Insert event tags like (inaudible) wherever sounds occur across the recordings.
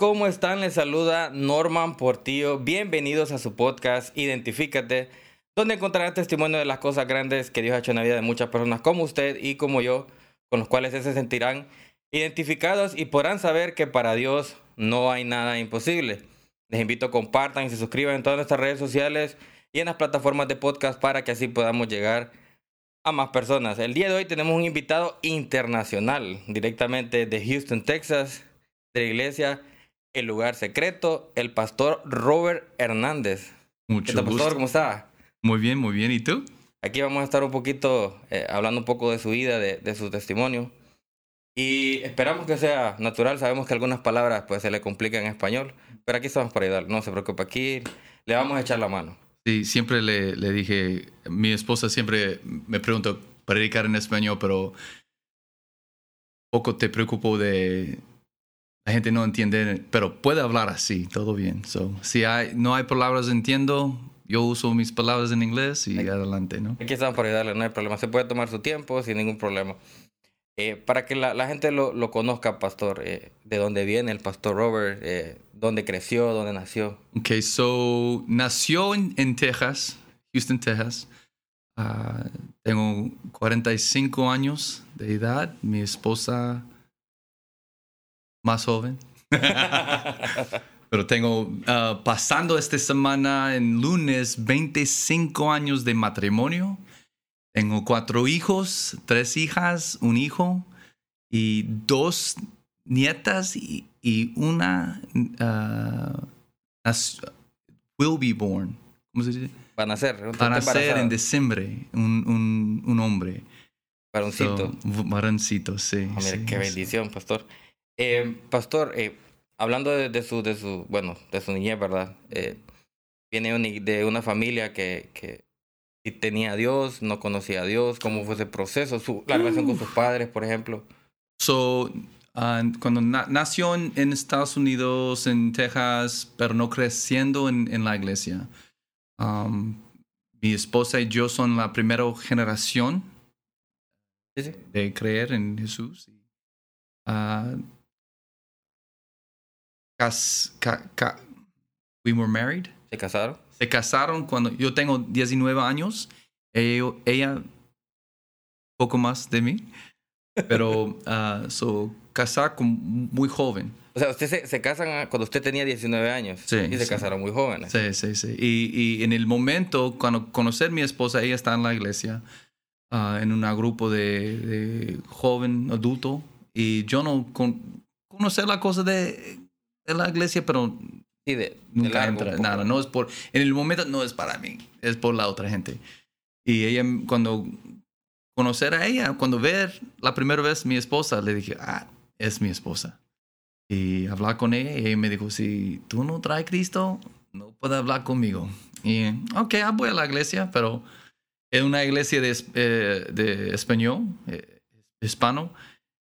¿Cómo están? Les saluda Norman Portillo. Bienvenidos a su podcast Identifícate, donde encontrarán testimonio de las cosas grandes que Dios ha hecho en la vida de muchas personas como usted y como yo, con los cuales se sentirán identificados y podrán saber que para Dios no hay nada imposible. Les invito a compartan y se suscriban en todas nuestras redes sociales y en las plataformas de podcast para que así podamos llegar a más personas. El día de hoy tenemos un invitado internacional, directamente de Houston, Texas, de la iglesia El Lugar Secreto, el pastor Robert Hernández. Mucho ¿Qué tal, pastor? gusto. ¿Cómo está? Muy bien, muy bien. ¿Y tú? Aquí vamos a estar un poquito eh, hablando un poco de su vida, de, de su testimonio. Y esperamos que sea natural. Sabemos que algunas palabras pues se le complican en español, pero aquí estamos para ayudar. No se preocupe, aquí le vamos a echar la mano. Sí, siempre le, le dije, mi esposa siempre me pregunta predicar en español, pero poco te preocupo de la gente no entiende, pero puede hablar así, todo bien. So, si hay, no hay palabras entiendo, yo uso mis palabras en inglés y adelante, ¿no? Aquí estamos para ayudarle, no hay problema. Se puede tomar su tiempo sin ningún problema. Eh, para que la, la gente lo, lo conozca, pastor, eh, de dónde viene el pastor Robert, eh, dónde creció, dónde nació. Ok, so nació en, en Texas, Houston, Texas. Ah, tengo 45 años de edad. Mi esposa más joven. Pero tengo, ah, pasando esta semana en lunes, 25 años de matrimonio. Tengo cuatro hijos, tres hijas, un hijo y dos nietas y, y una nas- will be born. ¿Cómo se dice? Van a ser. Van a ser en diciembre un, un, un hombre. Varoncito. Varoncito, sí. Mire, sí, qué bendición, pastor. Eh, pastor, eh, hablando de, de su, de su, bueno, de su niñez, ¿verdad? Eh, viene de una familia que, que tenía a Dios, no conocía a Dios, ¿cómo fue ese proceso? Su, la relación con sus padres, por ejemplo. So, ah, cuando na- nació en, en Estados Unidos, en Texas, pero no creciendo en, en la iglesia. Um, mi esposa y yo son la primera generación de creer en Jesús. Ah, cas- ca- ca- we were married. ¿Se casaron? Se casaron cuando yo tengo 19 años. Ella, ella poco más de mí. Pero (laughs) ah, so, casar con muy joven. O sea, usted se, se casan cuando usted tenía 19 años. Sí, Y se sí. casaron muy jóvenes. Sí, sí, sí. Y, y en el momento, cuando conocer a mi esposa, ella está en la iglesia, ah, en un grupo de, de joven adulto. Y yo no con, conocer la cosa de, de la iglesia, pero Sí, de, nunca entra. Nada, no es por. En el momento no es para mí, es por la otra gente. Y ella, cuando conocer a ella, cuando ver la primera vez mi esposa, le dije, ah, es mi esposa. Y hablar con ella, y ella me dijo, si tú no traes Cristo, no puedes hablar conmigo. Y, ok, ah, voy a la iglesia, pero es una iglesia de, eh, de español, eh, hispano.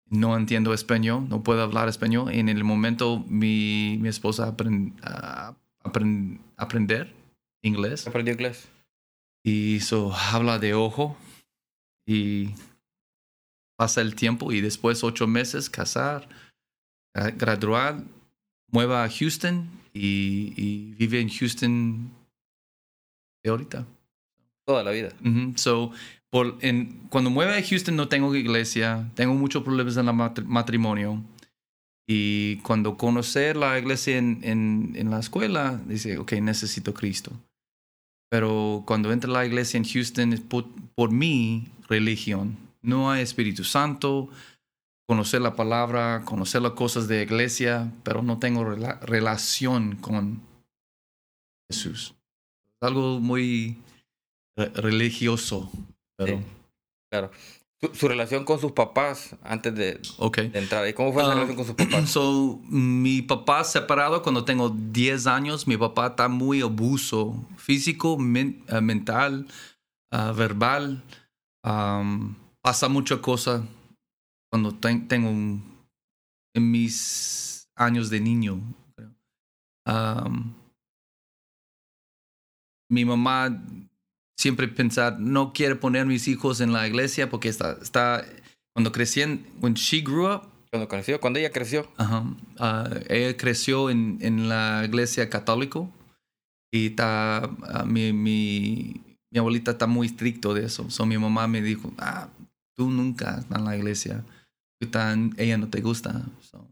No entiendo español, no puedo hablar español. En el momento mi, mi esposa aprend, a- aprend- aprender inglés ¿Aprendió inglés? y eso habla de ojo y pasa el tiempo y después ocho meses casar, gra- graduar, mueva a Houston y, y vive en Houston de ahorita. Toda la vida. Ujú. So, por, en, cuando mueve a Houston no tengo iglesia, tengo muchos problemas en el matrimonio. Y cuando conocer la iglesia en, en, en la escuela, dice, ok, necesito Cristo. Pero cuando entra la iglesia en Houston es por, por mi religión. No hay Espíritu Santo, conocer la palabra, conocer las cosas de iglesia, pero no tengo rela- relación con Jesús. Es algo muy re- religioso, pero Sí. Claro. Su, su relación con sus papás antes de, entrar. ¿Y cómo fue esa Ah, relación con sus papás? (clears throat) So, mi papá separado cuando tengo 10 años, mi papá está muy abuso físico, men- eh, mental, ah, verbal. Pasa mucha cosa cuando ten- tengo un- en mis años de niño. mi mamá siempre pensar, no quiere poner mis hijos en la iglesia porque está, está cuando crecían, when she grew up, Cuando creció, cuando ella creció. Ajá. Ah, ella creció en, en la iglesia católica y está, ah, mi, mi, mi abuelita está muy estricto de eso. So, mi mamá me dijo, ah, tú nunca estás en la iglesia. Tú ella no te gusta. So,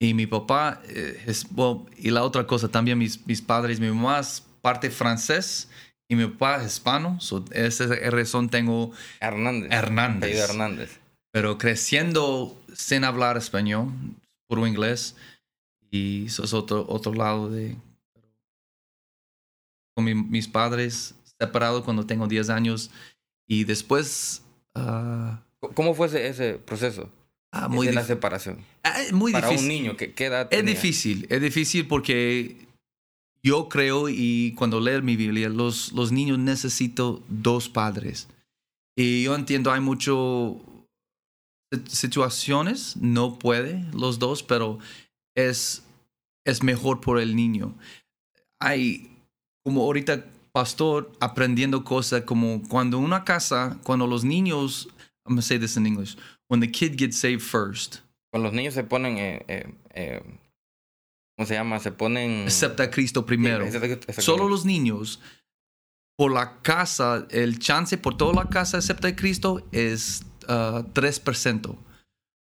y mi papá, eh, es, well, y la otra cosa también, mis, mis padres, mi mamá es parte francés y mi papá es hispano. So, esa es razón tengo Hernández. Hernández. Hernández. pero creciendo sin hablar español, puro inglés, y eso es otro, otro lado de... Con mi- mis padres separados cuando tengo 10 años y después... ah, ¿Cómo fue ese, ese proceso? ah, muy, de la separación. ah, es muy Para difícil. un niño, ¿qué, qué edad Es tenía? difícil, es difícil porque yo creo y cuando leo mi Biblia, los, los niños necesitan dos padres. Y yo entiendo, hay mucho sit- situaciones, no puede los dos, pero es, es mejor por el niño. Hay, como ahorita, pastor, aprendiendo cosas como cuando una casa, cuando los niños, I'm going to say this in English, when the kid gets saved first, Cuando los niños se ponen, eh, eh, eh, ¿cómo se llama? Se ponen... acepta a Cristo primero. Sí, exacto- exacto. Solo los niños, por la casa, el chance por toda la casa acepta a Cristo es ah, 3%.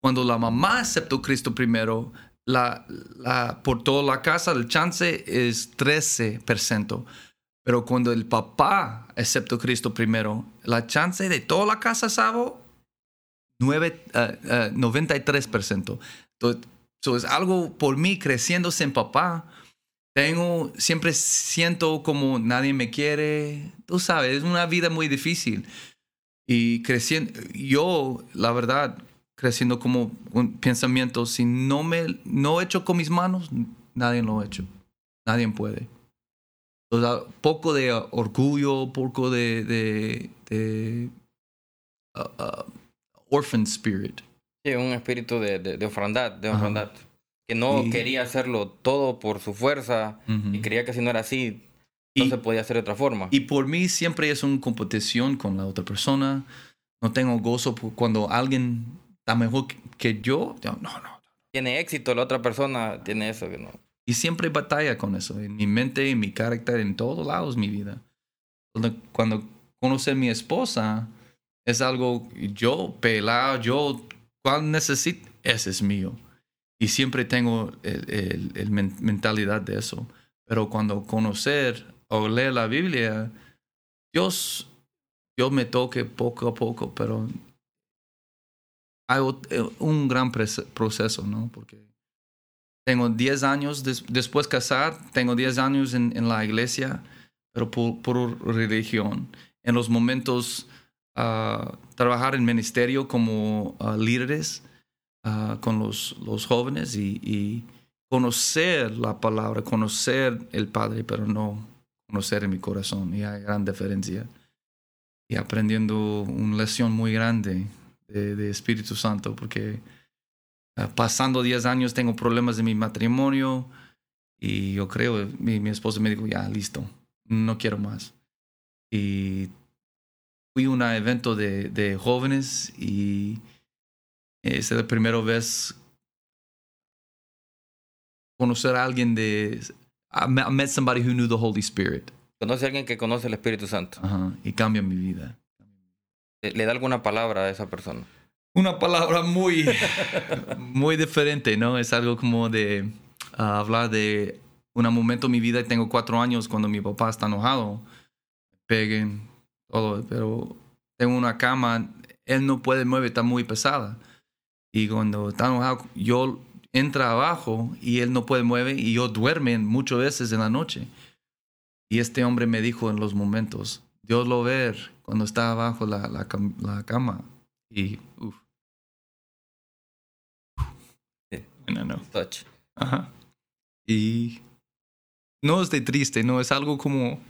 Cuando la mamá aceptó a Cristo primero, la, la- por toda la casa el chance es 13%. Pero cuando el papá aceptó a Cristo primero, la chance de toda la casa, ¿sabo? Nueve- ah, ah, 93%. Entonces, so es algo por mí creciendo sin papá. Tengo, siempre siento como nadie me quiere. Tú sabes, es una vida muy difícil. Y creciendo, yo, la verdad, creciendo como un pensamiento, si no me, no he hecho con mis manos, nadie lo ha hecho. Nadie puede. O sea, poco de orgullo, poco de, de, de uh, uh, orphan spirit. Sí, un espíritu de, de, de ofrandad, de Ajá. ofrandad. Que no Y- quería hacerlo todo por su fuerza Ujú. y creía que si no era así, no Y- se podía hacer de otra forma. Y por mí siempre es una competición con la otra persona. No tengo gozo cuando alguien está mejor que- yo. yo, No, no. Tiene éxito, la otra persona tiene eso que no. Y siempre batalla con eso. En mi mente, en mi carácter, en todos lados mi vida. Cuando, cuando conocí a mi esposa, es algo yo, pelado, yo, ¿cuál necesito? Ese es mío. Y siempre tengo el, el- el men- mentalidad de eso. Pero cuando conocer o leer la Biblia, Dios, Dios me toque poco a poco, pero hay eh, un gran proceso, ¿no? Porque tengo 10 años des- después de casar, tengo 10 años en, la iglesia, pero por religión. En los momentos ah, trabajar en ministerio como ah, líderes ah, con los, los jóvenes y, y conocer la palabra, conocer el Padre, pero no conocer en mi corazón. Y hay gran diferencia. Y aprendiendo una lección muy grande de, de Espíritu Santo, porque pasando 10 años tengo problemas en mi matrimonio y yo creo, mi, mi esposa me dijo, ya, listo, no quiero más. Y fui a un evento de, de jóvenes y esa es la primera vez conocer a alguien de... I met, somebody who knew the Holy Spirit. Conoce a alguien que conoce el Espíritu Santo. Ajá, y cambia mi vida. Le, da alguna palabra a esa persona. Una palabra muy, (laughs) muy diferente, ¿no? Es algo como de ah, hablar de un momento en mi vida, tengo cuatro años cuando mi papá está enojado, peguen, todo, pero tengo una cama, él no puede mover, está muy pesada. Y cuando está enojado, yo entra abajo y él no puede mover y yo duerme muchas veces en la noche. Y este hombre me dijo en los momentos, Dios lo ve cuando está abajo la, la, cam- la cama. Y, uff. Sí. No, no. Touch. Ajá. Y no es de triste, no, es algo como,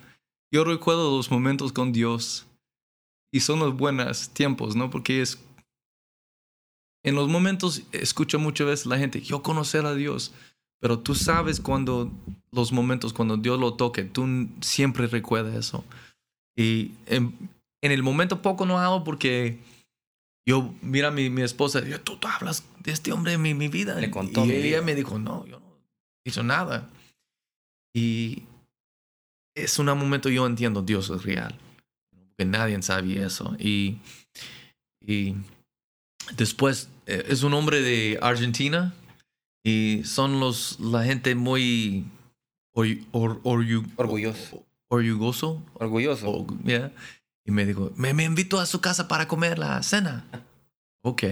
yo recuerdo los momentos con Dios y son los buenos tiempos, ¿no? Porque es, en los momentos escucho muchas veces la gente, yo conocer a Dios, pero tú sabes cuando los momentos, cuando Dios lo toque, tú siempre recuerdas eso. Y en, en el momento poco no hago porque yo, mira mi, mi esposa, yo, tú, tú hablas de este hombre en mi, mi vida. Le contó y mi ella vida. me dijo, no, yo no hizo nada. Y es un momento yo entiendo, Dios es real. Porque nadie sabía eso. Y, y después eh, es un hombre de Argentina y son los, la gente muy or, or- orgu- Orgulloso. orgulloso. Orgulloso. o- yeah. Y me dijo, me, me invitó a su casa para comer la cena. (laughs) ok.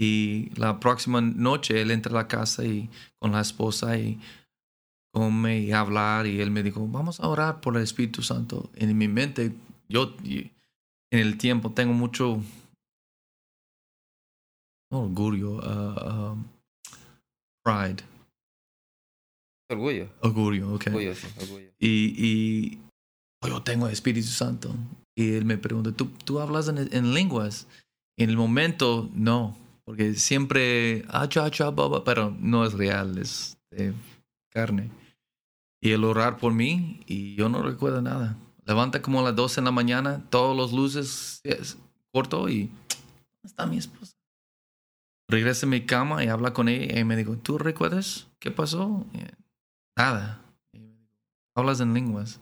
Y la próxima noche él entra a la casa y con la esposa y come y hablar y él me dijo, vamos a orar por el Espíritu Santo. En mi mente, yo en el tiempo tengo mucho no orgullo, ah, um, pride, Orgullo. orgullo, ok. Orgullo, sí, orgullo. Y, y oh, yo tengo el Espíritu Santo. Y él me pregunta, ¿tú, tú hablas en, en lenguas? En el momento, no. Porque siempre, ah, cha, cha, ba, ba, pero no es real, es de carne. Y el orar por mí, y yo no recuerdo nada. Levanta como a las 12 en la mañana, todas las luces es, corto y ¿dónde está mi esposa? Regresa a mi cama y habla con ella y me dijo, ¿tú recuerdas qué pasó? Y, nada. Y Hablas en lenguas.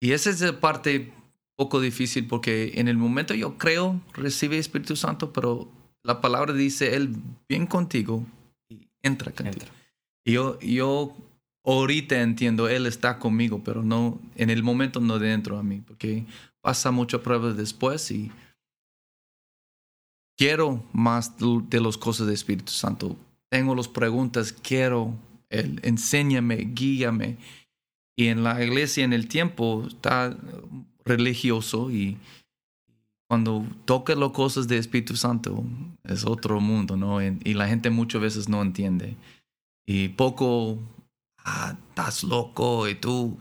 Y esa es la parte poco difícil porque en el momento yo creo recibe Espíritu Santo, pero la palabra dice, Él bien contigo y entra contigo. Entra. Y yo, yo ahorita entiendo, Él está conmigo, pero no en el momento no dentro a mí, porque pasa muchas pruebas después y quiero más de las cosas del Espíritu Santo. Tengo las preguntas, quiero Él, enséñame, guíame. Y en la iglesia, en el tiempo, está religioso y cuando toca las cosas del Espíritu Santo es otro mundo, ¿no? Y la gente muchas veces no entiende. Y poco, ah, estás loco y tú,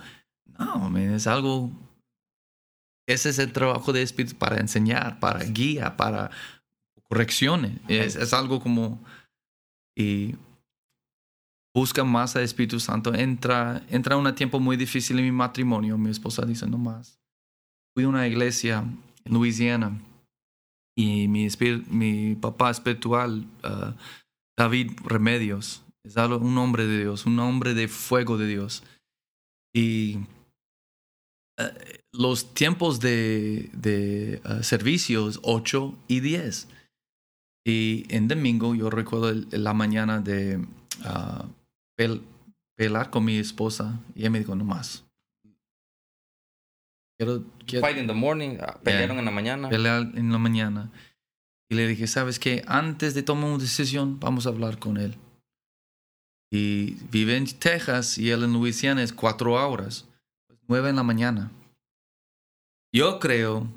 no, man, es algo, ese es el trabajo del Espíritu para enseñar, para guía, para correcciones. Es, es algo como, y busca más al Espíritu Santo. Entra, entra un tiempo muy difícil en mi matrimonio. Mi esposa dice, no más. Fui a una iglesia en Louisiana y mi, mi papá espiritual, ah, David Remedios, es algo- un hombre de Dios, un hombre de fuego de Dios. Y eh, los tiempos de, de ah, servicios, 8 y 10. Y en domingo yo recuerdo el- la mañana de pel- pelar con mi esposa y ella me dijo, no más. Quiero, quiero Fight in the morning. ah, Pelearon en la mañana. pelear en la mañana. Y le dije, ¿sabes qué? Antes de tomar una decisión, vamos a hablar con él. Y vive en Texas y él en Louisiana es cuatro horas. Nueve en la mañana. Yo creo,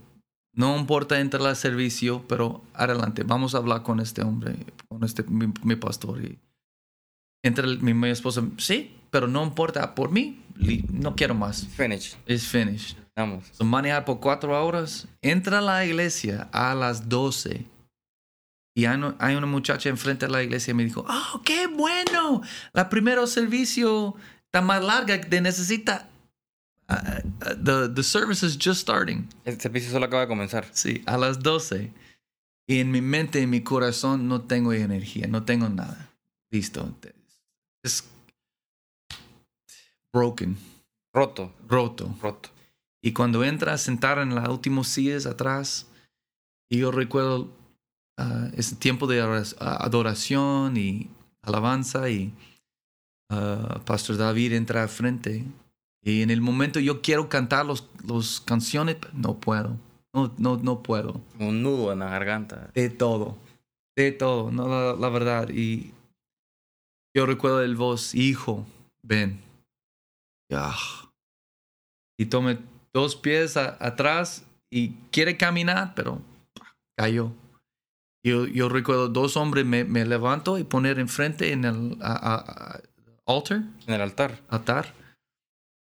no importa entrar al servicio, pero adelante, vamos a hablar con este hombre, con este mi, mi pastor. Y entra el- mi, mi esposa, sí, pero no importa, por mí, no quiero más. Finish. It's finished. Vamos. So, manejar por cuatro horas. Entra a la iglesia a las 12. Y hay, una muchacha enfrente de la iglesia y me dijo, oh, qué bueno. La primero servicio está más larga de necesita. Uh, uh, the, the service is just starting. El servicio solo acaba de comenzar. Sí, a las 12. Y en mi mente, en mi corazón, no tengo energía, no tengo nada. Listo. Es broken, Roto. roto. Roto. Y cuando entra a sentar en las últimas sillas atrás, y yo recuerdo ah, ese tiempo de adorac- ah, adoración y alabanza, y ah, Pastor David entra al frente. Y en el momento yo quiero cantar los, los canciones, no puedo. No, no, no puedo. Un nudo en la garganta. De todo. De todo, no la, la verdad. Y yo recuerdo el voz, hijo, ven. Y tome dos pies a- atrás y quiere caminar, pero cayó. Yo, yo recuerdo dos hombres, me, me levanto y poner enfrente en el a- a- altar, En el altar. altar,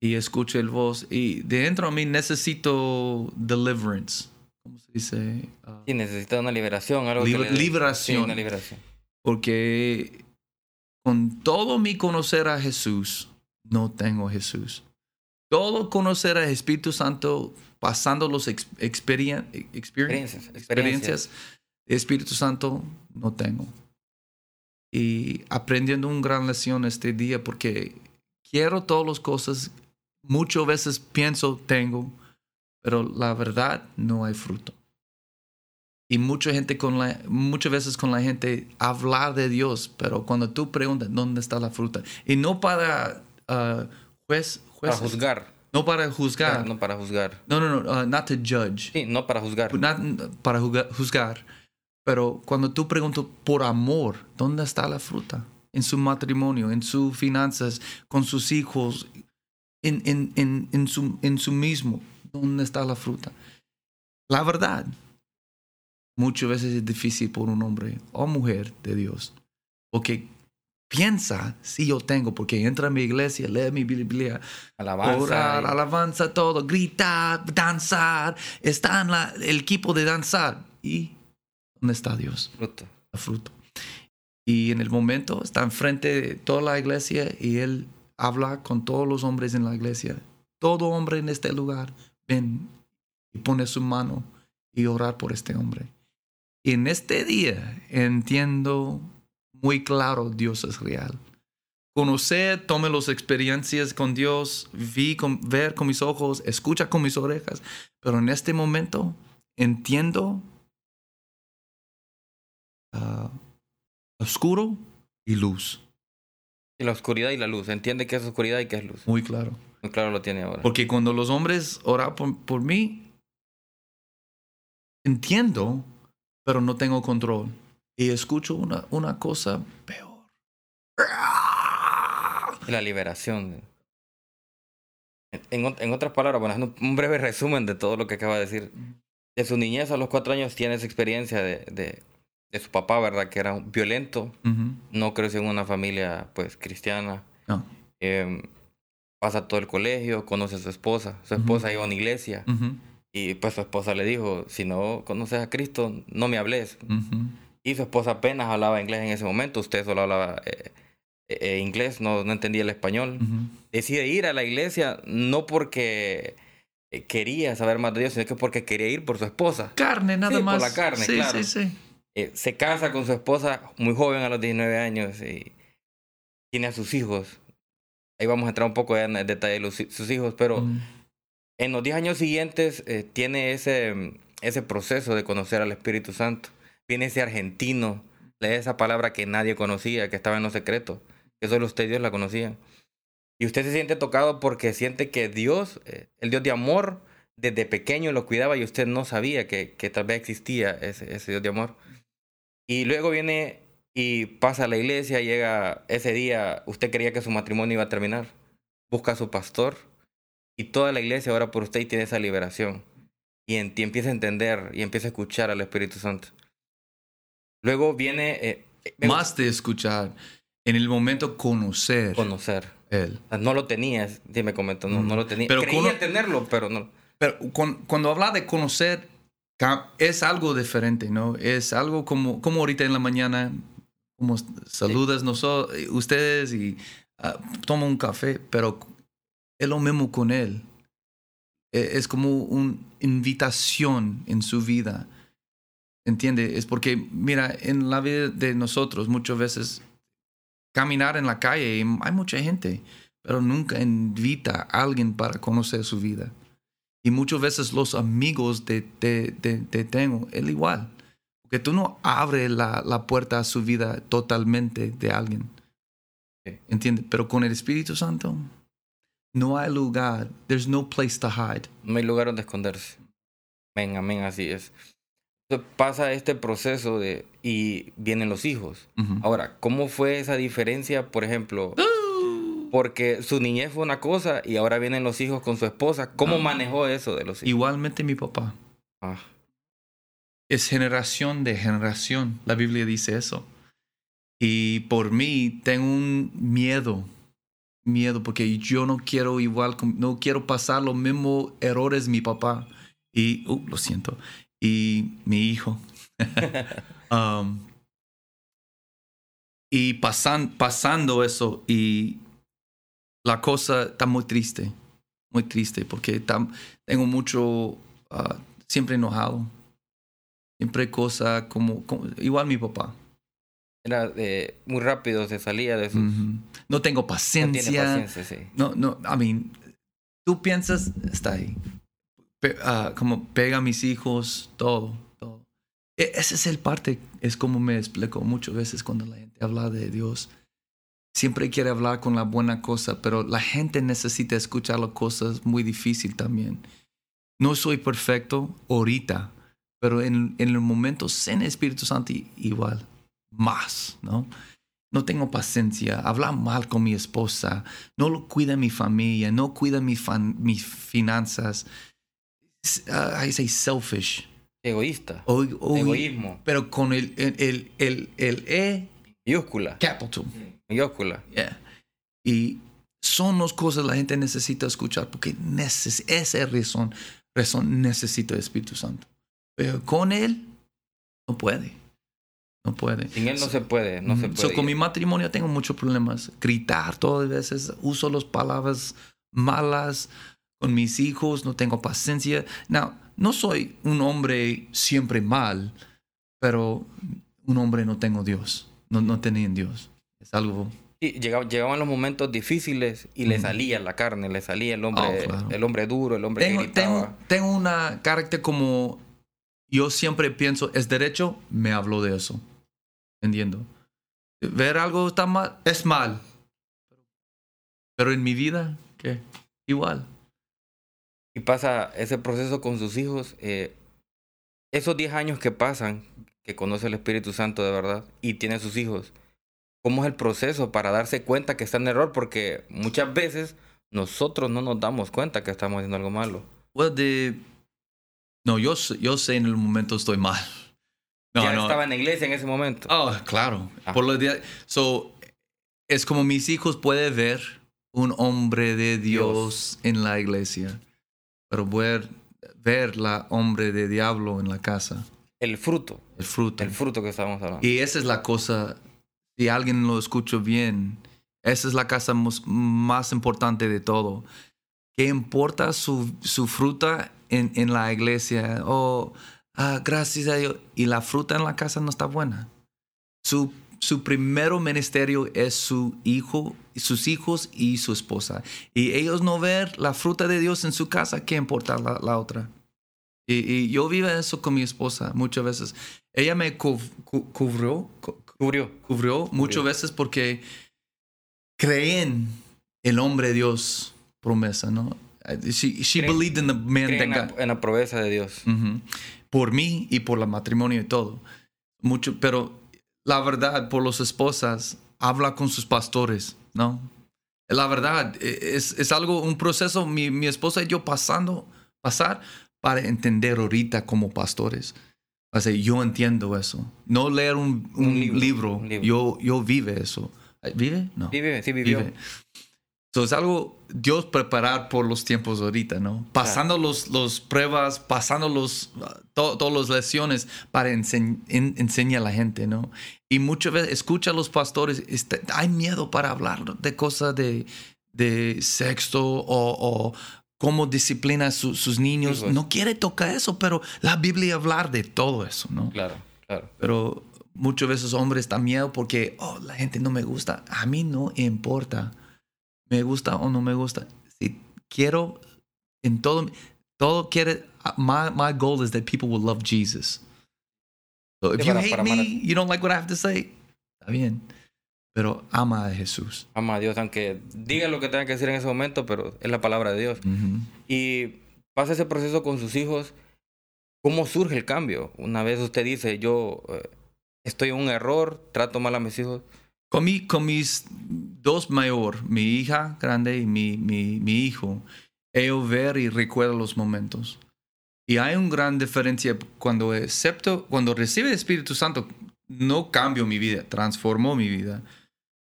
y escucho el voz. Y dentro de mí necesito deliverance. ¿Cómo se dice? Ah, Sí, necesita una liberación. Algo le- liberación. Sí, una liberación. Porque con todo mi conocer a Jesús, no tengo Jesús. Todo conocer al Espíritu Santo, pasando las experien experien- Experiencias. experiencias Espíritu Santo no tengo. Y aprendiendo una gran lección este día porque quiero todas las cosas, muchas veces pienso tengo, pero la verdad no hay fruto. Y mucha gente con la, muchas veces con la gente hablar de Dios, pero cuando tú preguntas dónde está la fruta, y no para uh, juez, para juzgar. No para juzgar. No, para juzgar. No, no, no, uh, not to judge. Sí, no para juzgar. Not para juzgar. Pero cuando tú preguntas por amor, ¿dónde está la fruta? En su matrimonio, en sus finanzas, con sus hijos, en, en, en, en, su, en su mismo, ¿dónde está la fruta? La verdad, muchas veces es difícil por un hombre o mujer de Dios, porque piensa, si yo tengo, porque entra a mi iglesia, lee mi Biblia, alabanza, orar, alabanza, todo, gritar, danzar, está en la, el equipo de danzar. ¿Y dónde está Dios? Fruto. Fruto. Y en el momento está enfrente de toda la iglesia y él habla con todos los hombres en la iglesia. Todo hombre en este lugar, ven y pone su mano y orar por este hombre. Y en este día entiendo muy claro Dios es real. Conocer, tome las experiencias con Dios, vi con, ver con mis ojos, escucha con mis orejas, pero en este momento entiendo uh, oscuro y luz. Y la oscuridad y la luz. Entiende que es oscuridad y que es luz. Muy claro. Muy claro lo tiene ahora. Porque cuando los hombres oran por, por mí, entiendo, pero no tengo control y escucho una, una cosa peor. La liberación. En, en, otras palabras, bueno, un breve resumen de todo lo que acaba de decir. De su niñez a los cuatro años tiene esa experiencia de, de, de su papá, ¿verdad? Que era violento. No creció en una familia, pues, cristiana. No. Eh, pasa todo el colegio, conoce a su esposa. Su esposa iba a una iglesia. Y pues su esposa le dijo, si no conoces a Cristo, no me hables y su esposa apenas hablaba inglés en ese momento, usted solo hablaba eh, eh, inglés, no, no, entendía el español. Decide ir a la iglesia no porque eh, quería saber más de Dios, sino que porque quería ir por su esposa. Carne, nada más. Por la carne, sí, claro. Sí, sí. Se casa con su esposa muy joven a los 19 años y tiene a sus hijos. Ahí vamos a entrar un poco en el detalle de sus hijos, pero en los 10 años siguientes tiene ese, ese proceso de conocer al Espíritu Santo viene ese argentino, lee esa palabra que nadie conocía, que estaba en los secretos, que solo usted y Dios la conocían. Y usted se siente tocado porque siente que Dios, eh, el Dios de amor, desde pequeño lo cuidaba y usted no sabía que, que tal vez existía ese, ese Dios de amor. Y luego viene y pasa a la iglesia, llega ese día, usted creía que su matrimonio iba a terminar, busca a su pastor y toda la iglesia ora por usted y tiene esa liberación. Y, en, y empieza a entender y empieza a escuchar al Espíritu Santo. Luego viene... Eh, Más de escuchar, en el momento conocer. Conocer. Él. No lo tenías, sí me comentó, no, no lo tenía. Pero Creía tenerlo, pero no. Pero cuando, habla de conocer, es algo diferente, ¿no? Es algo como, como ahorita en la mañana, como saludas nosotros, ustedes y uh, toma un café, pero es lo mismo con él. E, es como una invitación en su vida ¿Entiende? Es porque, mira, en la vida de nosotros muchas veces caminar en la calle hay mucha gente, pero nunca invita a alguien para conocer su vida. Y muchas veces los amigos de, de, de, tengo, es igual. Porque tú no abres la, la, puerta a su vida totalmente de alguien. ¿Entiendes? Pero con el Espíritu Santo no hay lugar. There's no place to hide. No hay lugar donde esconderse. Amén, amén, así es pasa este proceso de y vienen los hijos. Ahora, ¿cómo fue esa diferencia, por ejemplo? Porque su niñez fue una cosa y ahora vienen los hijos con su esposa. ¿Cómo ah. manejó eso de los hijos? Igualmente mi papá. Ah. Es generación de generación. La Biblia dice eso. Y por mí tengo un miedo, miedo, porque yo no quiero igual, no quiero pasar los mismos errores mi papá. Y, uh, lo siento y mi hijo. (laughs) um, y pasan, pasando eso y la cosa está muy triste, muy triste porque tengo mucho, uh, siempre enojado. Siempre cosa como, como igual mi papá. Era eh, muy rápido, se salía de sus... Ujú. No tengo No paciencia. tiene paciencia, sí. No, no, I mean, tú piensas, está ahí. Pe- ah, como pega a mis hijos, todo, todo. E- ese es el parte, es como me explico muchas veces cuando la gente habla de Dios. Siempre quiere hablar con la buena cosa, pero la gente necesita escuchar las cosas muy difícil también. No soy perfecto ahorita, pero en, en el momento sin Espíritu Santo igual, más, ¿no? No tengo paciencia, habla mal con mi esposa, no lo cuida mi familia, no cuida mi fan- mis finanzas. Ah, I say selfish. Egoísta. O- o- Egoísmo. Pero con el, el, el, el, el E Mayúscula. capital. Mayúscula. Yeah. Y son las cosas que la gente necesita escuchar porque neces esa es razón, razón necesita el Espíritu Santo. Pero con Él no puede. No puede. Sin él no se puede, no se Mm, puede. so, con mi matrimonio tengo muchos problemas. Gritar todas las veces, uso las palabras malas con mis hijos, no tengo paciencia. Now, no soy un hombre siempre mal, pero un hombre no tengo Dios. No, no tenía en Dios. Es algo. Sí, llegaba- llegaban los momentos difíciles y le salía la carne, le salía el hombre, Oh, claro. el hombre duro, el hombre Tengo, que gritaba. tengo, tengo una carácter como. Yo siempre pienso, es derecho, me hablo de eso. Entiendo. Ver algo está mal, es mal. Pero en mi vida, ¿qué? Igual. Y pasa ese proceso con sus hijos. eh, esos 10 años que pasan, que conoce el Espíritu Santo de verdad y tiene sus hijos, ¿cómo es el proceso para darse cuenta que está en error? Porque muchas veces nosotros no nos damos cuenta que estamos haciendo algo malo. Well, de... No, yo, yo sé en el momento estoy mal. No, ya no. estaba en la iglesia en ese momento. Oh, claro. Ah. Por los días. So, es como mis hijos pueden ver un hombre de Dios, en la iglesia, pero ver, ver la hombre de diablo en la casa, El fruto, el fruto. el fruto que estábamos hablando. Y esa es la cosa, si alguien lo escucha bien, esa es la mus- más importante de todo. ¿Qué importa su, fruta en, la iglesia? Oh, ah, gracias a Dios. Y la fruta en la casa no está buena. Su, su primer ministerio es su hijo, sus hijos y su esposa. Y ellos no ver la fruta de Dios en su casa, ¿qué importa la, otra? Y, yo vivo eso con mi esposa muchas veces. Ella me cub- cu- cubrió, cu- Cubrió. cubrió muchas veces porque creen el hombre Dios promesa, ¿no? She, she Creen- believed in the man that en la, God- en la promesa de Dios. Ujú. Por mí y por el matrimonio y todo. Mucho, pero la verdad, por las esposas, habla con sus pastores, ¿no? La verdad, e- es, es algo, un proceso, mi, mi esposa y yo pasando, pasar para entender ahorita como pastores. O sea, yo entiendo eso. No leer un, un Un libro, libro, un libro. Yo, yo vive eso. ¿Vive? No. Vive, sí vivió. Vive. So, es algo Dios preparar por los tiempos ahorita, ¿no? Pasando los, los pruebas, pasando los, to- todas las lecciones para enseñ- en- enseñar a la gente, ¿no? Y muchas veces escucha a los pastores, este, hay miedo para hablar de cosas de, de sexo o, o cómo disciplina a su- sus niños. Pues. No quiere tocar eso, pero la Biblia hablar de todo eso, ¿no? Claro, claro. Pero muchas veces hombres están miedo porque, oh, la gente no me gusta. A mí no importa. Me gusta o no me gusta. Si quiero en todo, todo quiere, my, my goal is that people will love Jesus. So if Sí, you hate para me, you don't like what I have to say, está bien. Pero ama a Jesús. Ama a Dios, aunque diga lo que tenga que decir en ese momento, pero es la palabra de Dios. Ujú. Y pasa ese proceso con sus hijos. ¿Cómo surge el cambio? Una vez usted dice, yo eh, estoy en un error, trato mal a mis hijos. Con, mi- con mis dos mayor, mi hija grande y mi, mi, mi hijo, ellos ver y recuerdan los momentos. Y hay una gran diferencia cuando acepto, cuando recibe el Espíritu Santo, no cambio mi vida, transformó mi vida.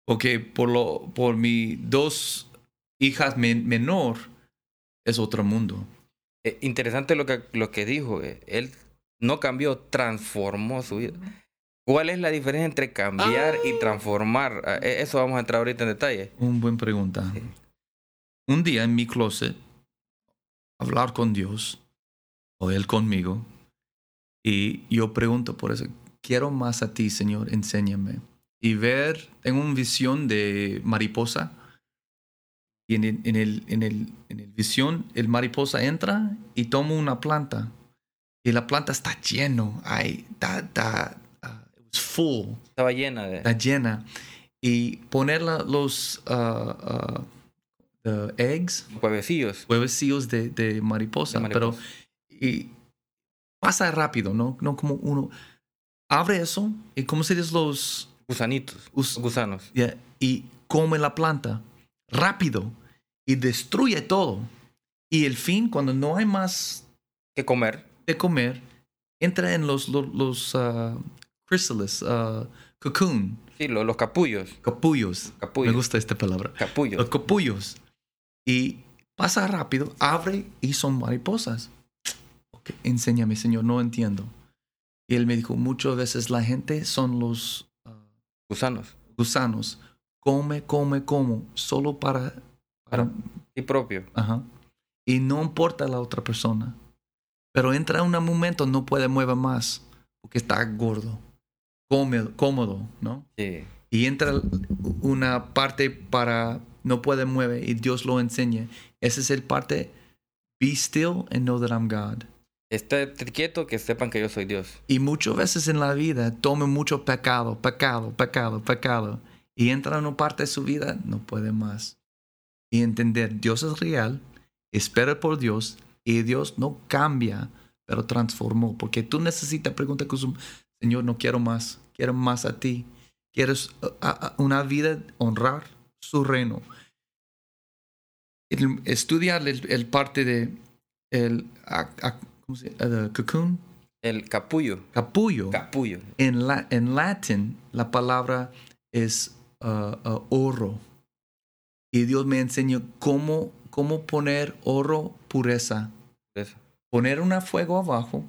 Porque por, lo, por mis dos hijas men- menor es otro mundo. Eh, interesante lo que, lo que dijo. eh, Él no cambió, transformó su vida. ¿Cuál es la diferencia entre cambiar y transformar? Ah, eh, Eso vamos a entrar ahorita en detalle. Un buen pregunta. Sí. Un día en mi closet, hablar con Dios, o Él conmigo, Y yo pregunto por eso, quiero más a ti, Señor, enséñame. Y ver, tengo una visión de mariposa. Y en el, en el, en el, en el visión, el mariposa entra y toma una planta. Y la planta está lleno, ay, está, está, uh, it was full, Estaba llena de... está llena. Y poner los uh, uh, the eggs, Huevecillos. huevecillos de, de mariposa, De pero mariposa. y pasa rápido, ¿no? No como uno abre eso y como si es los Gusanitos. us- Gusanos. y come la planta rápido y destruye todo. Y el fin, cuando no hay más Que comer. de comer, entra en los, los, los ah, chrysalis, ah, cocoon, Sí, lo- los capullos. capullos. Capullos. Me gusta esta palabra. Capullos. Los capullos. Y pasa rápido, abre y son mariposas. Ok, enséñame, Señor, no entiendo. Y él me dijo, muchas veces la gente son los Gusanos. gusanos. Come, come, como, solo para... para Y propio. ajá. Y no importa la otra persona. Pero entra un momento, no puede mover más, porque está gordo, cómodo, cómodo ¿no? Sí. y entra una parte para no puede mover y Dios lo enseña. Esa es el parte be still and know that I'm God. Esté quieto que sepan que yo soy Dios. Y muchas veces en la vida tome mucho pecado, pecado, pecado, pecado y entra en una parte de su vida no puede más. Y entender Dios es real, espera por Dios y Dios no cambia, pero transformó, porque tú necesitas preguntar con su Señor, no quiero más, quiero más a ti. Quieres una vida honrar su reino. Estudiar el, parte de el a- a- ¿cómo se- uh, cocoon, El capullo. capullo. Capullo. En, la, en latín la palabra es uh, uh, oro. Y Dios me enseñó cómo, cómo poner oro pureza. Eso. Poner un fuego abajo.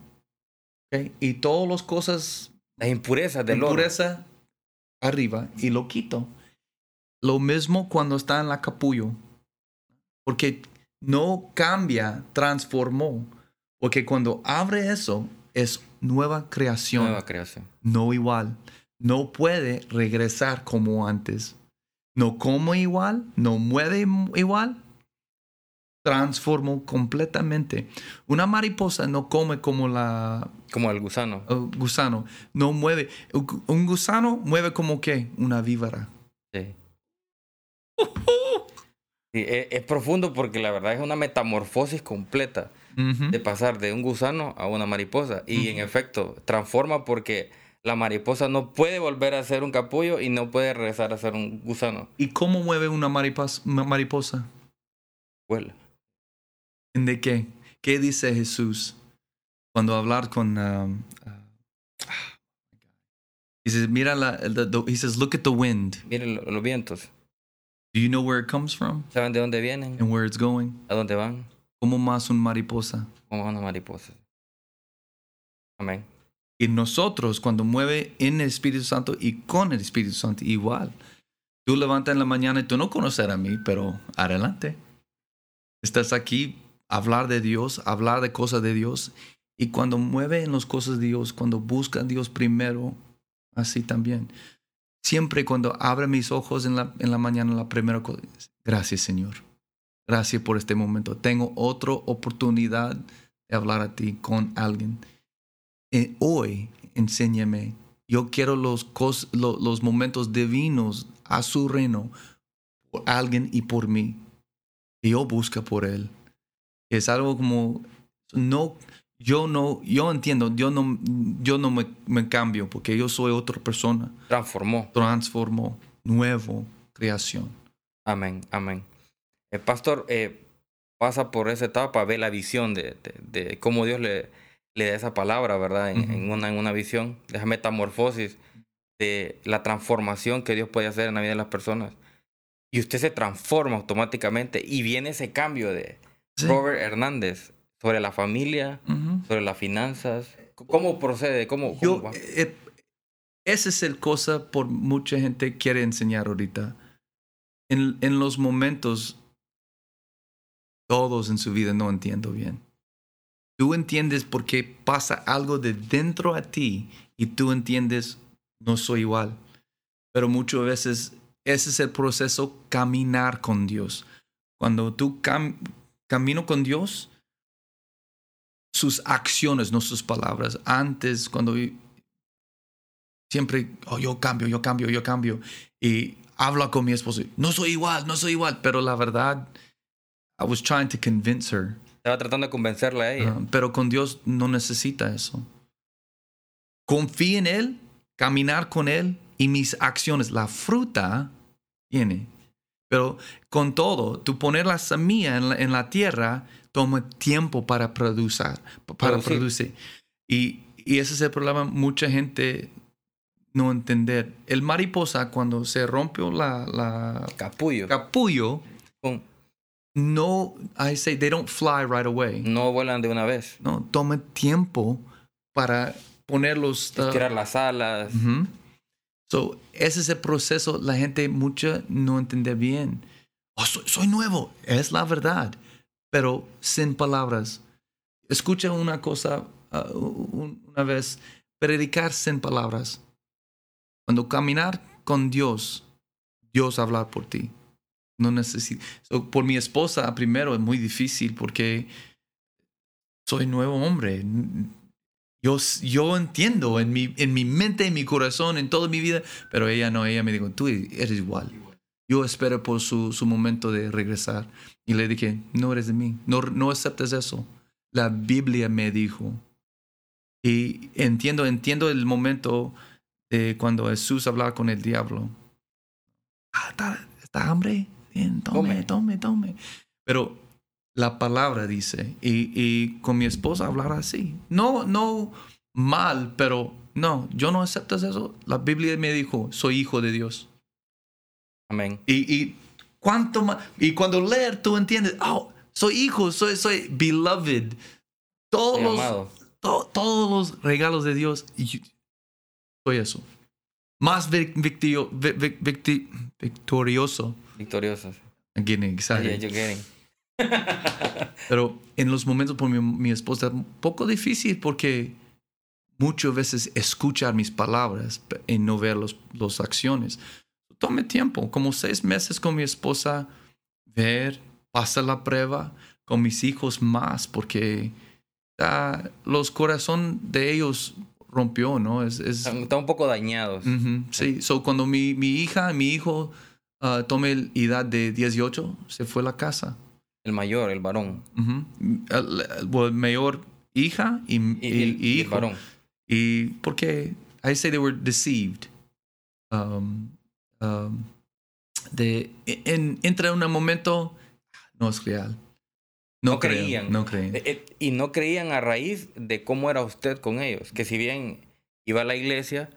Y todas las cosas Las impurezas del oro. impureza arriba y lo quito. Lo mismo cuando está en la capullo. Porque no cambia, transformó. Porque cuando abre eso es nueva creación Nueva creación. no igual. No puede regresar como antes. No come igual, no mueve igual. Transformó completamente. Una mariposa no come como la Como el gusano. gusano. No mueve. Un gu- Un gusano mueve como qué? Una víbora. Sí. (laughs) Sí, es, es profundo porque la verdad es una metamorfosis completa Ujú. de pasar de un gusano a una mariposa. Y en efecto, transforma porque la mariposa no puede volver a ser un capullo y no puede regresar a ser un gusano. ¿Y cómo mueve una mariposa? Vuela. ¿De qué? ¿Qué dice Jesús cuando hablar con... um, uh, he says, mira la... the- the- he says, look at the wind. Miren lo- los vientos. Do you know where it comes from ¿Saben de dónde vienen? and where it's going? ¿A dónde van? Como más una mariposa. Como una mariposa. Amén. Y nosotros, cuando mueve en el Espíritu Santo y con el Espíritu Santo, igual. Tú levantas en la mañana y tú no conocer a mí, pero adelante. Estás aquí, hablar de Dios, hablar de cosas de Dios. Y cuando mueve en las cosas de Dios, cuando busca a Dios primero, así también. Siempre cuando abre mis ojos en la, en la mañana, la primera cosa, es, gracias Señor. Gracias por este momento. Tengo otra oportunidad de hablar a ti con alguien. Eh, hoy, enséñame. Yo quiero los, cos- lo- los momentos divinos a su reino por alguien y por mí. Y yo busco por él. Es algo como, no, yo no, yo entiendo, yo no, yo no me, me cambio porque yo soy otra persona. Transformó. Transformó, nuevo, creación. Amén, amén. El pastor eh, pasa por esa etapa, ve la visión de, de, de cómo Dios le, le da esa palabra, ¿verdad? En, Ujú. en una, en una visión, de esa metamorfosis, de la transformación que Dios puede hacer en la vida de las personas. Y usted se transforma automáticamente y viene ese cambio de Sí. Robert Hernández sobre la familia, Ujú. sobre las finanzas. ¿Cómo procede? ¿Cómo, cómo Yo, va? eh, esa es el cosa por mucha gente quiere enseñar ahorita. En, en los momentos, todos en su vida no entiendo bien. Tú entiendes por qué pasa algo de dentro a ti y tú entiendes, no soy igual. Pero muchas veces ese es el proceso caminar con Dios. Cuando tú cam camino con Dios, sus acciones, no sus palabras. Antes, cuando siempre, oh, yo cambio, yo cambio, yo cambio. Y habla con mi esposo, no soy igual, no soy igual. Pero la verdad, I was trying to convince her. Estaba tratando de convencerla a ella. Uh, pero con Dios no necesita eso. Confía en Él, caminar con Él y mis acciones. La fruta viene. Pero con todo, tú poner la semilla en la, en la tierra toma tiempo para producir. Para Producir. producir. Y, y ese es el problema. Mucha gente no entender. El mariposa, cuando se rompió la, la Capullo. capullo, Pum. No, I say they don't fly right away. No vuelan de una vez. No, toma tiempo para ponerlos. uh, Tirar las alas. Ujú. So, ese es el proceso. La gente mucha no entiende bien. Oh, soy, soy nuevo. Es la verdad. Pero sin palabras. Escucha una cosa uh, un- una vez. Predicar sin palabras. Cuando caminar con Dios, Dios hablar por ti. No necesito. Por mi esposa, primero, es muy difícil porque soy nuevo hombre. Yo, yo entiendo en mi, en mi mente, en mi corazón, en toda mi vida, pero ella no, ella me dijo, tú eres igual. Yo espero por su, su momento de regresar. Y le dije, no eres de mí, no, no aceptes eso. La Biblia me dijo. Y entiendo, entiendo el momento de cuando Jesús hablaba con el diablo. Ah, ¿está, está hambre? Bien, tome, tome, tome. Pero la palabra dice, y, y con mi esposa hablar así. No, no mal, pero no, yo no acepto eso. La Biblia me dijo, soy hijo de Dios. Amén. Y, y cuánto más, y cuando leer tú entiendes, oh, soy hijo, soy, soy beloved. Todos Soy los, amado. to- todos los regalos de Dios. Y soy eso. Más vic- victio- vi- vi- victi- victorioso. Victoriosos. Getting Yeah, excited. you're getting. (laughs) Pero en los momentos por mi, mi esposa, un poco difícil porque muchas veces escuchar mis palabras y no ver los, los acciones. Tome tiempo, como seis meses con mi esposa, ver, pasar la prueba, con mis hijos más, porque ah, los corazón de ellos rompió, ¿no? Es, es, Están, un poco dañados. Ujú, sí, so cuando mi, mi hija, mi hijo ah, tome la edad de 18, se fue a la casa. El mayor, el varón. Ujú. El, el- well, mayor hija y, y, Y, el- el hijo. varón. Y porque I say they were deceived. Um, um, de, en, entra en un momento, no es real. No, No creían. No. Eh, eh, y no creían a raíz de cómo era usted con ellos. Que si bien iba a la iglesia,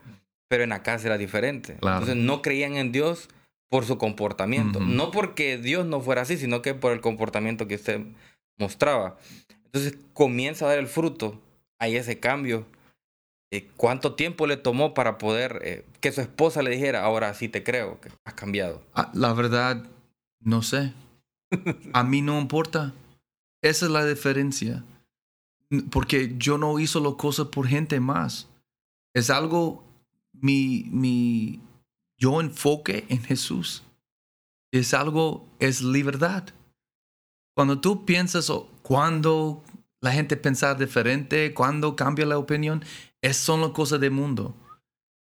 pero en la casa era diferente. Claro. Entonces no creían en Dios por su comportamiento. No porque Dios no fuera así, sino que por el comportamiento que usted mostraba. Entonces comienza a dar el fruto. Hay ese cambio. Eh, ¿Cuánto tiempo le tomó para poder eh, que su esposa le dijera, ahora sí te creo, que has cambiado? Ah, la verdad, no sé. A mí no importa. Esa es la diferencia. Porque yo no hizo las cosas por gente más. Es algo, mi, mi, yo enfoque en Jesús. Es algo, es libertad. Cuando tú piensas, o cuando la gente piensa diferente, cuando cambia la opinión, es son las cosas del mundo.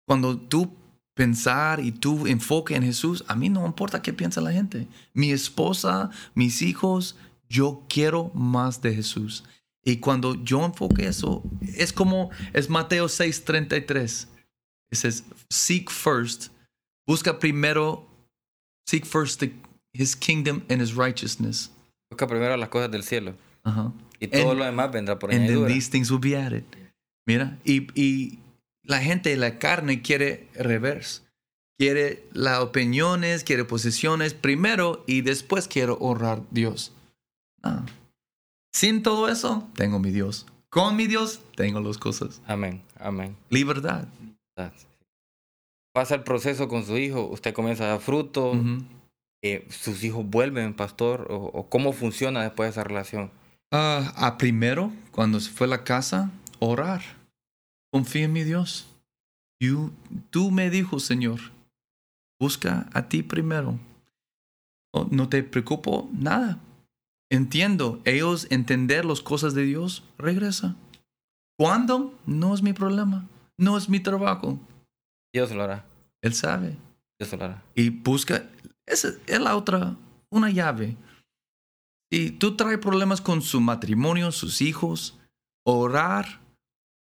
Cuando tú pensar y tu enfoque en Jesús, a mí no importa qué piensa la gente. Mi esposa, mis hijos, yo quiero más de Jesús. Y cuando yo enfoque eso, es como es Mateo 6:33. Es es seek first, busca primero, seek first the- his kingdom and his righteousness. Busca primero las cosas del cielo. Ajá. Y todo And- lo demás vendrá por And then añadidura. these things will be added. Mira, y, y la gente, la carne quiere reverse. Quiere las opiniones, quiere posiciones primero y después quiere honrar a Dios. Ah. Sin todo eso, tengo mi Dios. Con mi Dios, tengo las cosas. Amén, amén. Libertad. Pasa el proceso con su hijo, usted comienza a dar fruto, eh, sus hijos vuelven, pastor, o, o cómo funciona después de esa relación. Ah, a primero, cuando se fue a la casa, orar. Confía en mi Dios. You- tú me dijo, Señor, busca a ti primero. Oh, no te preocupo nada. Entiendo, ellos entender las cosas de Dios, regresa. ¿Cuándo? No es mi problema. No es mi trabajo. Dios lo hará. Él sabe. Dios lo hará. y busca. Esa es la otra, una llave. Y tú traes problemas con su matrimonio, sus hijos, orar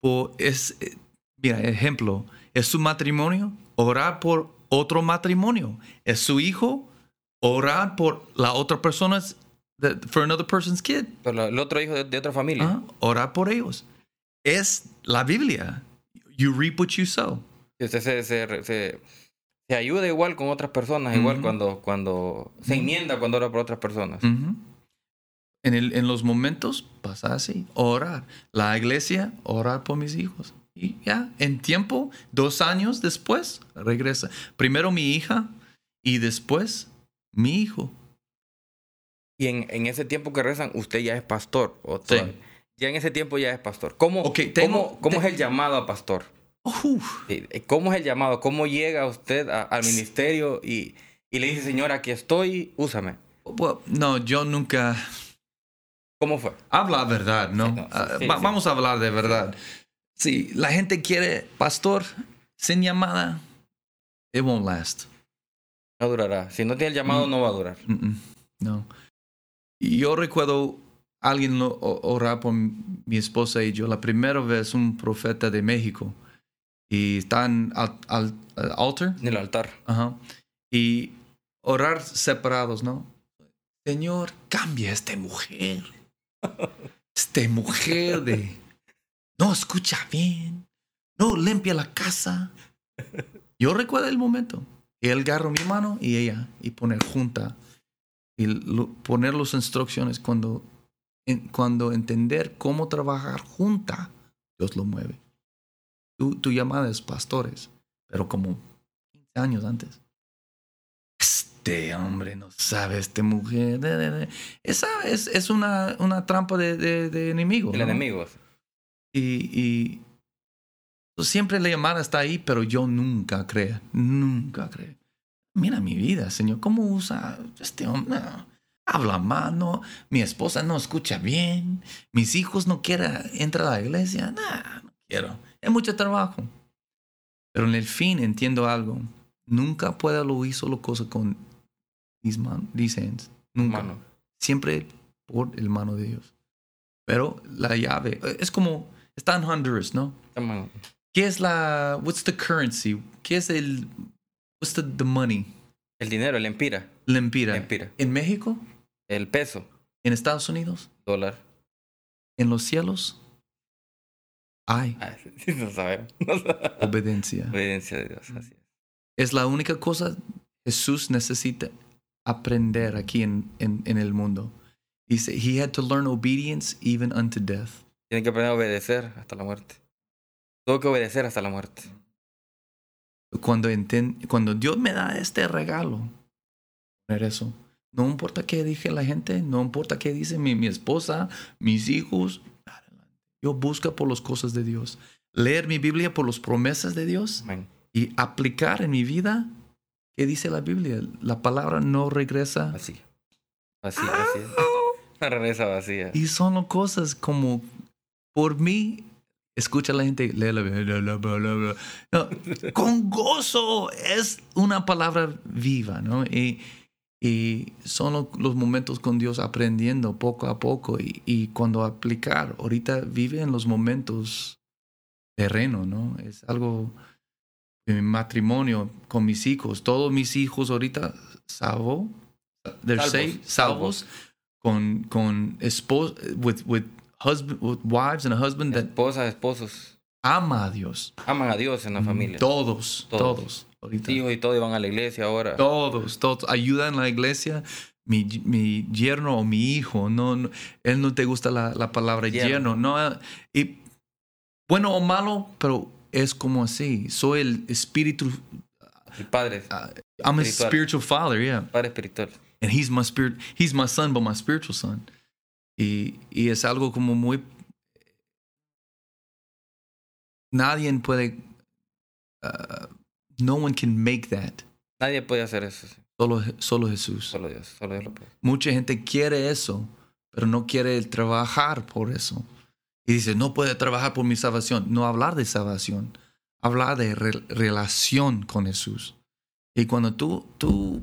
por. Es, eh, mira, ejemplo, es su matrimonio, orar por otro matrimonio. Es su hijo, orar por la otra persona, for another person's kid. Pero el otro hijo de, de otra familia. Orar por ellos. Es la Biblia. You reap what you sow. Y usted se, se, se, se ayuda igual con otras personas, igual Ujú. cuando, cuando se enmienda cuando ora por otras personas. Ujú. en, el, en los momentos pasa así, orar. La iglesia, orar por mis hijos. Y ya, en tiempo, dos años después, regresa. Primero mi hija y después mi hijo. Y en, en ese tiempo que rezan, usted ya es pastor. O Sí. Ya en ese tiempo ya es pastor. ¿Cómo, Ok, tengo- cómo, cómo te- es el llamado a pastor? Uf. Sí, ¿Cómo es el llamado? ¿Cómo llega usted a- al ministerio y, y le dice, Señor, aquí estoy, úsame? Well, no, yo nunca... ¿Cómo fue? Habla verdad, ¿no? Sí, no, sí, Ah, sí, va- sí. Vamos a hablar de verdad. Si la gente quiere pastor sin llamada, it won't last. No durará. Si no tiene el llamado, Mm. no va a durar. Mm-mm, No. Y yo recuerdo alguien orar por mi esposa y yo la primera vez un profeta de México y están al, al- al altar En el altar. ajá, y orar separados, ¿no? Señor, cambia a esta mujer. (laughs) Esta mujer de no escucha bien, no limpia la casa. Yo recuerdo el momento. Él agarró mi mano y ella y poner junta y lo- poner las instrucciones cuando, en- cuando entender cómo trabajar junta, Dios lo mueve. Llamada es pastores, pero como 15 años antes. Este hombre no sabe, esta mujer. de- de- de. Esa es, es una, una trampa de, de, de enemigo. El ¿no? enemigo. Y, y pues, siempre la llamada está ahí, pero yo nunca creo, nunca creo. Mira mi vida, Señor, ¿cómo usa este hombre? No, habla mal, no, mi esposa no escucha bien, mis hijos no quieren entrar a la iglesia, no, no quiero, es mucho trabajo. Pero en el fin entiendo algo, nunca puedo lo hizo la cosa con mis man, these hands, nunca siempre por el mano de Dios. Pero la llave es como está en Honduras, ¿no? ¿Qué es la what's the currency? ¿Qué es el what's the, the money? El dinero, el empira. Empira. Empira. En México, El peso. en Estados Unidos, Dólar. en los cielos hay Ah, no sabemos. (laughs) No sabemos. obediencia. Obediencia de Dios. Así es. Es la única cosa Jesús necesita aprender aquí en, en, en el mundo. Dice, he had to learn obedience even unto death. Tienen que aprender a obedecer hasta la muerte. Tuvo que obedecer hasta la muerte. cuando, enten- cuando Dios me da este regalo, poner eso. No importa qué dije la gente, no importa qué dice mi, mi esposa, mis hijos. Yo busco por las cosas de Dios. Leer mi Biblia por las promesas de Dios Amén. y aplicar en mi vida qué dice la Biblia. La palabra no regresa. Así. Así, así. es. (laughs) La regresa vacía. Y son cosas como, por mí, escucha la gente, lee la Biblia, bla, bla, bla, bla. No, con gozo es una palabra viva, ¿no? Y, y son lo- los momentos con Dios aprendiendo poco a poco y, y cuando aplicar, ahorita vive en los momentos terreno, ¿no? Es algo de mi matrimonio con mis hijos, todos mis hijos ahorita salvo, they're Salvos, saved, salvos, con, con esposos, with, with husband, with wives and a husband that Esposas, esposos. ama a Dios. Aman a Dios en la familia. Todos, Todos. todos, ahorita. Hijos y todo iban a la iglesia ahora. Todos, todos. Ayudan en la iglesia. Mi, mi yerno o mi hijo, no, no- él no te gusta la, la palabra Yerno. yerno, no. Y bueno o malo, pero es como así. Soy el espíritu. El padre. uh, I'm a Espiritual. spiritual father, yeah. Padre espiritual. And he's my spirit. He's my son, but my spiritual son. Y, y es algo como muy... Nadie puede... uh, no one can make that. Nadie puede hacer eso. sí. Solo, solo Jesús. Solo Dios. Solo Dios lo puede. Mucha gente quiere eso, pero no quiere trabajar por eso. Y dice, no puede trabajar por mi salvación. No hablar de salvación, hablar de re- relación con Jesús. Y cuando tú, tú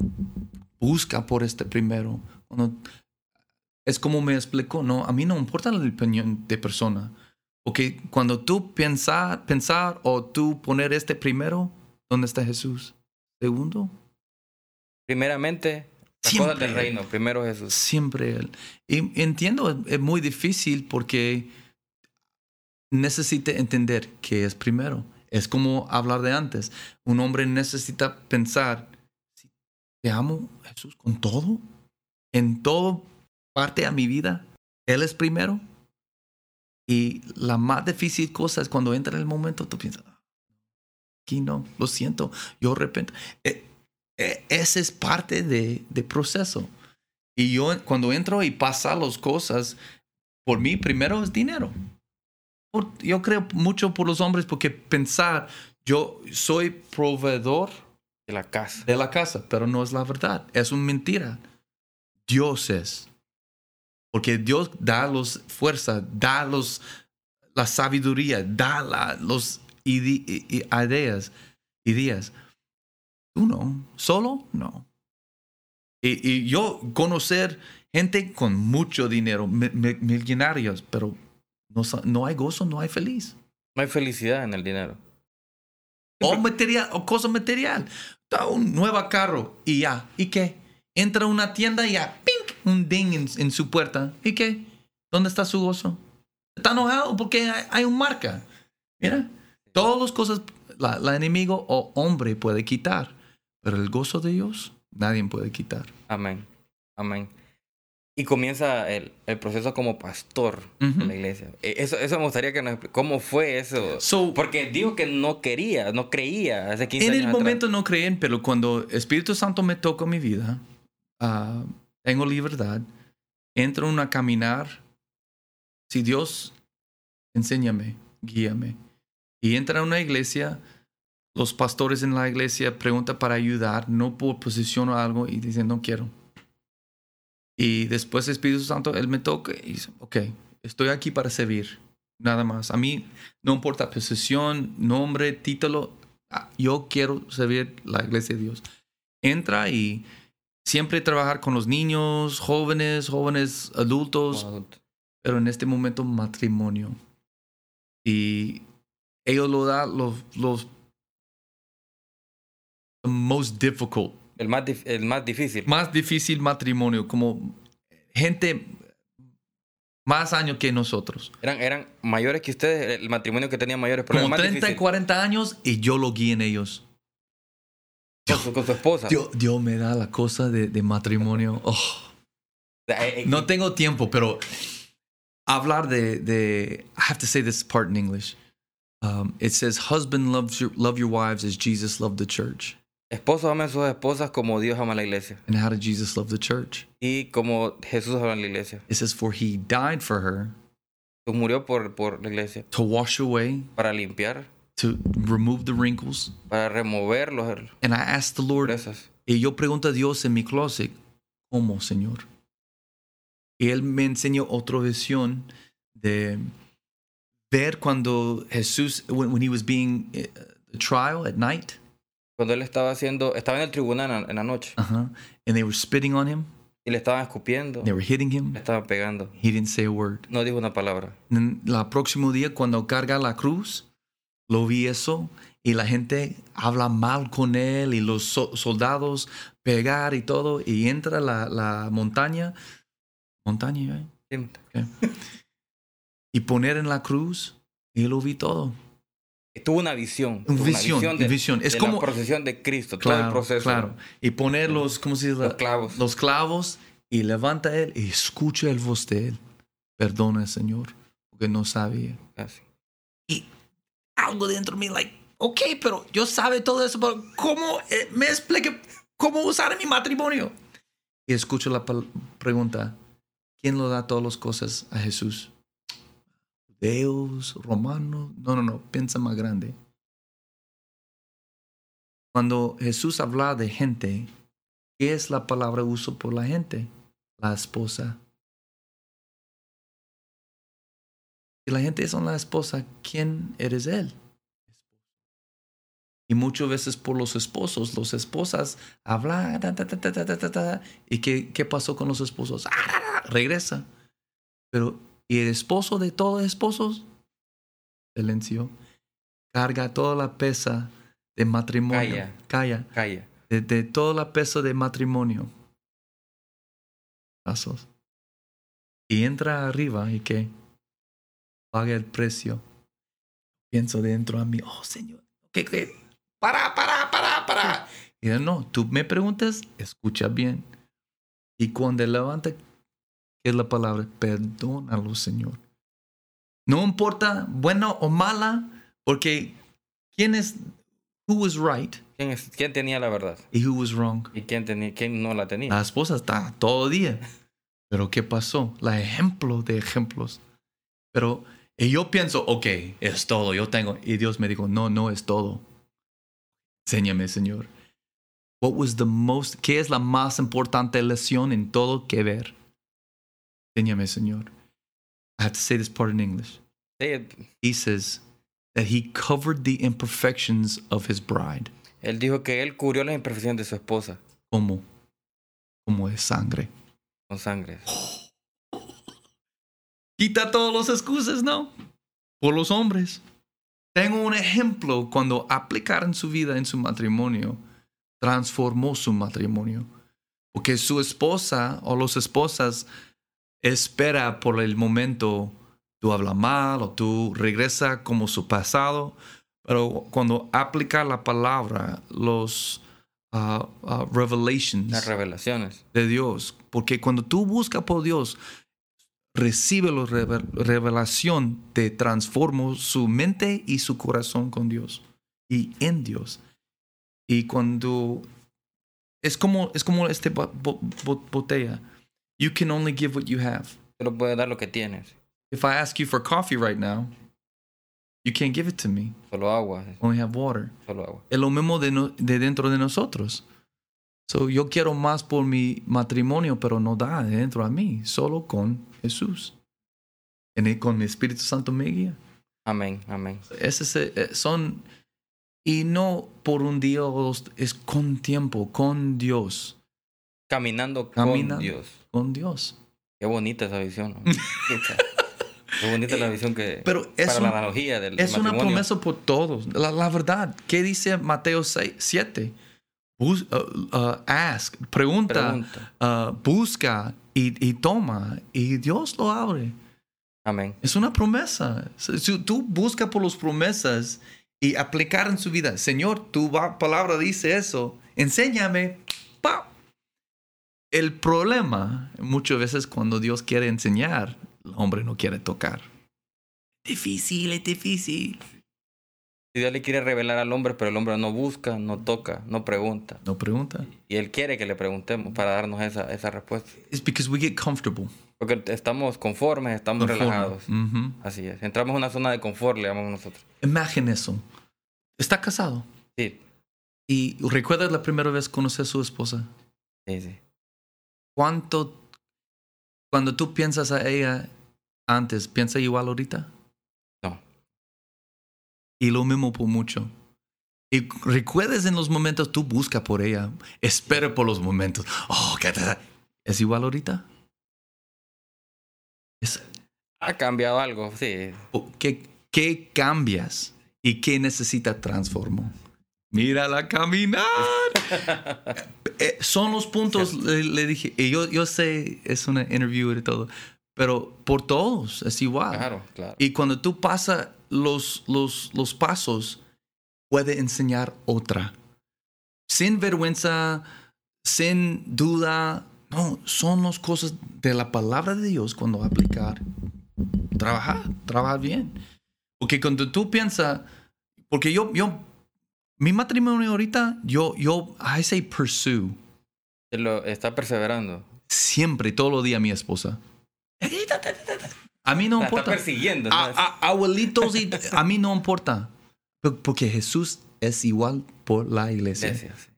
buscas por este primero, cuando- es como me explicó, no, a mí no importa la opinión de persona. Porque cuando tú pensar, pensar o tú poner este primero, ¿dónde está Jesús? Segundo, Primeramente, las Siempre. cosas del reino. Primero Jesús. Siempre Él. Y entiendo, es- muy difícil porque necesita entender que es primero. Es como hablar de antes. Un hombre necesita pensar, "Si te amo Jesús con todo, en todo parte a mi vida, Él es primero. Y la más difícil cosa es cuando entra el momento, tú piensas, "Ah, aquí no, lo siento, yo repente. Eh, eh, ese es parte de, de proceso. Y yo cuando entro y pasa las cosas, por mí primero es dinero. Por- yo creo mucho por los hombres porque pensar, yo soy proveedor De la casa. de la casa, pero no es la verdad, es una mentira. Dios es. Porque Dios da los fuerza, da los la sabiduría, da la, los ideas, ideas. Tú no, solo no. Y, y yo conocer gente con mucho dinero, mi- mi- millonarios, pero no, no hay gozo, no hay feliz. No hay felicidad en el dinero. O material, o cosa material. Da un nuevo carro y ya. ¿Y qué? Entra a una tienda y ya, ¡pink! Un ding en, en su puerta. ¿Y qué? ¿Dónde está su gozo? Está enojado porque hay, hay un marca. Mira, todas las cosas la, la enemigo o hombre puede quitar, pero el gozo de Dios nadie puede quitar. Amén. Amén. Y comienza el, el proceso como pastor Ujú. de la iglesia. Eh, Eso, eso me gustaría que nos expli- ¿Cómo fue eso? So, Porque dijo que no quería, no creía hace 15 en años el atrás. momento no creen, pero cuando Espíritu Santo me toca mi vida, ah, tengo libertad, entro en a caminar. Si Dios, enséñame, guíame. Y entra a una iglesia, los pastores en la iglesia preguntan para ayudar, no por posición o algo, y dicen, no quiero. Y después el Espíritu Santo, Él me toca y dice, ok, estoy aquí para servir, nada más. A mí no importa posición, nombre, título, ah, yo quiero servir la iglesia de Dios. Entra y siempre trabajar con los niños, jóvenes, jóvenes adultos, pero en este momento matrimonio. Y ellos lo dan los, los most difficult, El más, el más difícil. más difícil matrimonio, como gente más años que nosotros. Eran, eran mayores que ustedes, el matrimonio que tenía mayores Como problemas. 30 y 40 años y yo lo guío en ellos. con, su, con su esposa. Dios, Dios me da la cosa de, de matrimonio. (laughs) Oh. Eh, eh, No tengo tiempo, pero hablar de, de I have to say this part in English. Um, it says, "Husband loves your love your wives as Jesus loved the church." Esposos amen a sus esposas como Dios ama la iglesia. And how did Jesus love the church? Y como Jesús ama la iglesia. It says, "For he died for her Jesús murió por, por la iglesia. to wash away, Para limpiar, to remove the wrinkles." para remover los And I asked the Lord, impurezas. y yo pregunto a Dios en mi closet, ¿cómo, Señor? Y él me enseñó otra visión de ver cuando Jesús, when, when he was being uh, trial at night, Cuando él estaba haciendo, estaba en el tribunal en, en la noche uh-huh, and they were spitting on him, y le estaban escupiendo, they were hitting him. le estaban pegando. He didn't say a word. No dijo una palabra. And la próximo día cuando carga la cruz, lo vi eso y la gente habla mal con él y los so- soldados pegar y todo y entra la, la montaña, montaña, ¿eh? Sí. Y poner en la cruz y lo vi todo. Tuvo una visión. Un tuvo visión, una de, visión. Es de como- la procesión de Cristo, todo el Claro, proceso. claro. Y poner los, ¿cómo se dice? Los clavos. Los clavos y levanta él y escucha el voz de él. Perdona, Señor, porque no sabía. Así. y algo dentro de mí, like, ok, pero yo sabe todo eso, pero ¿cómo eh, me explique cómo usar mi matrimonio? Y escucho la pregunta, ¿quién lo da todas las cosas a Jesús? Judeos, romanos. No, no, no, piensa más grande. Cuando Jesús habla de gente, ¿qué es la palabra uso por la gente? La esposa. Si la gente son la esposa, ¿quién eres él? Y muchas veces por los esposos, las esposas hablan, ¿y qué, qué pasó con los esposos? ¡Ah! Regresa. Pero, ¿y el esposo de todos los esposos? Silencio. Carga toda la pesa de matrimonio. Calla. Calla. Calla. De, de toda la pesa de matrimonio. Pasos. Y entra arriba y que paga el precio. Pienso dentro a mí, oh Señor, ¿qué, qué? Para, para, para, para. Y yo, no, tú me preguntas, escucha bien. Y cuando levanta, ¿qué es la palabra? Perdónalo, Señor. No importa buena o mala, porque ¿quién es? Who was right ¿Quién, es- quién tenía la verdad? y who was wrong? ¿Y quién, tenía, quién no la tenía? La esposa está todo día. Pero ¿qué pasó? La ejemplo de ejemplos. Pero y yo pienso, ok, es todo, yo tengo. Y Dios me dijo, no, no es todo. Enséñame, Señor. What was the most, ¿Qué es la más importante lección en todo que ver? Enséñame, Señor. I have to say this part in English. He says that he covered the imperfections of his bride. él dijo que él cubrió las imperfecciones de su esposa Como, como de sangre. con sangre. Quita todos los excusas, ¿no? Por los hombres. Tengo un ejemplo cuando aplicaron su vida en su matrimonio, transformó su matrimonio. Porque su esposa o las esposas espera por el momento tú hablas mal o tú regresa como su pasado, pero cuando aplica la palabra, los ah, ah, revelations, Las revelaciones. de Dios. Porque cuando tú buscas por Dios, recibe la reve- revelación, te transforma su mente y su corazón con Dios y en Dios. Y cuando es como es como este bo- botella. You can only give what you have. Solo puede dar lo que tienes. If I ask you for coffee right now, you can't give it to me. Solo agua. Only have water. Solo agua. es lo mismo de, no- de dentro de nosotros. So, yo quiero más por mi matrimonio, pero no da de dentro a mí, solo con Jesús. En con mi Espíritu Santo me guía. Amén, amén. Ese es, eh, son, y no por un día o dos, es con tiempo, con Dios, Caminando, Caminando. con Dios. con Dios. Qué bonita esa visión. ¿no? (laughs) Qué bonita la visión que... Pero es, para un- la analogía del es una promesa por todos. La, la verdad, ¿qué dice Mateo 6, 7? Bus- uh, uh, ask, pregunta. Pregunta. Ah, busca y, y toma y Dios lo abre. Amén. Es una promesa. Si tú buscas por las promesas y aplicar en su vida, Señor, tu palabra dice eso, enséñame. ¡Pa! El problema muchas veces cuando Dios quiere enseñar, el hombre no quiere tocar. Difícil, es difícil. Si Dios le quiere revelar al hombre, pero el hombre no busca, no toca, no pregunta. No pregunta. Y Él quiere que le preguntemos para darnos esa, esa respuesta. It's because we get comfortable. Porque estamos conformes, estamos Conforme. relajados. Ujú. Así es. Entramos en una zona de confort, le llamamos nosotros. Imagine eso. Está casado. Sí, Y recuerdas la primera vez que conocí a su esposa. sí, sí. ¿Cuánto, cuando tú piensas a ella antes, piensa igual ahorita? No. Y lo mismo por mucho. Y recuerdes en los momentos, tú busca por ella, espera por los momentos. Oh, ¿qué te- ¿Es igual ahorita? Es- Ha cambiado algo, sí. ¿qué, ¿Qué cambias y qué necesita transformar? Mírala caminar. (laughs) Eh, son los puntos, le, le dije, y yo, yo sé, es una interview y todo, pero por todos es igual. Claro, claro. Y cuando tú pasas los, los, los pasos, puede enseñar otra. Sin vergüenza, sin duda. No, son las cosas de la palabra de Dios cuando aplicar. Trabajar, trabajar bien. Porque cuando tú piensas, porque yo, yo, mi matrimonio ahorita, yo, yo, I say pursue. Lo está perseverando. Siempre, todos los días mi esposa. A mí no La está importa. persiguiendo. ¿no? A- a- abuelitos, y, a mí no importa. Por- Porque Jesús es igual por la iglesia. Iglesia, sí.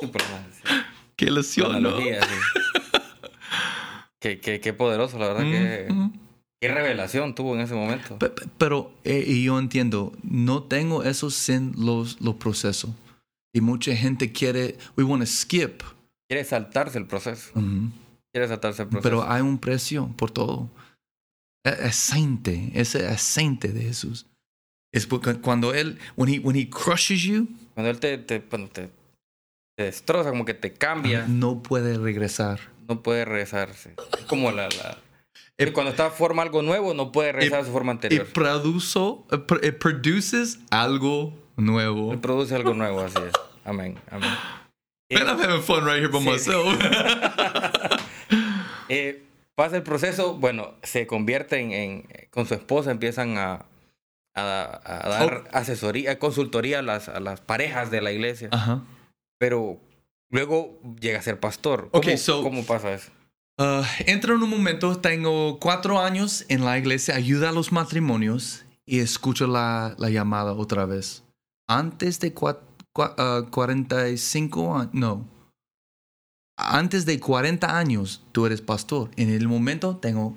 Sí, por la- sí. Qué ilusión, ¿no? Sí. (laughs) qué, qué, qué poderoso, la verdad que... Mm, mm. ¿Qué revelación tuvo en ese momento? Pe- pe- Pero eh, y yo entiendo, no tengo eso sin los, los procesos. Y mucha gente quiere, we want to skip. Quiere saltarse el proceso. Ujú. Quiere saltarse el proceso. Pero hay un precio por todo. E- Aceite, ese aceite de Jesús. Es cuando Él, when he, when he crushes you, Cuando él te, te, cuando te, te destroza, como que te cambia, no puede regresar. no puede regresarse. Es como la... la Eh, que cuando está forma algo nuevo, no puede regresar a su forma Y anterior. produzo, eh, pr- eh, produces algo nuevo. Él produce algo nuevo, así es. Amén, amén. (laughs) Eh, Man, I'm having fun right here by Sí. myself. (laughs) eh, pasa el proceso, bueno, se convierte en, con su esposa, empiezan a, a, a dar Oh. asesoría, consultoría a las, a las parejas de la iglesia, Ajá. pero luego llega a ser pastor. ¿Cómo, Ok, so- ¿cómo pasa eso? Uh, entro en un momento, tengo cuatro años en la iglesia, ayuda a los matrimonios y escucho la, la llamada otra vez. Antes de cua- cua- uh, 45 años, no. Antes de 40 años, tú eres pastor. En el momento tengo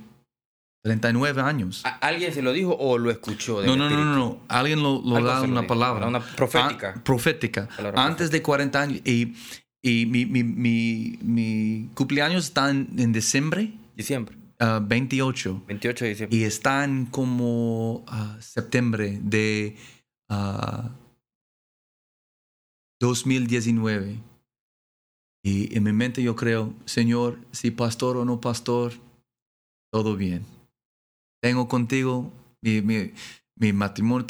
39 años. ¿A- ¿Alguien se lo dijo o lo escuchó? No, no, no, no, no. Alguien lo, lo da lo una palabra. Una profética. Ah, profética. Palabra Antes de 40 años. Y, y mi, mi, mi, mi cumpleaños está en, en diciembre Diciembre, ah, 28. 28 de diciembre. Y está en como ah, septiembre de ah, 2019. Y en mi mente yo creo, Señor, si pastor o no pastor, todo bien. Tengo contigo mi, mi, mi matrimonio,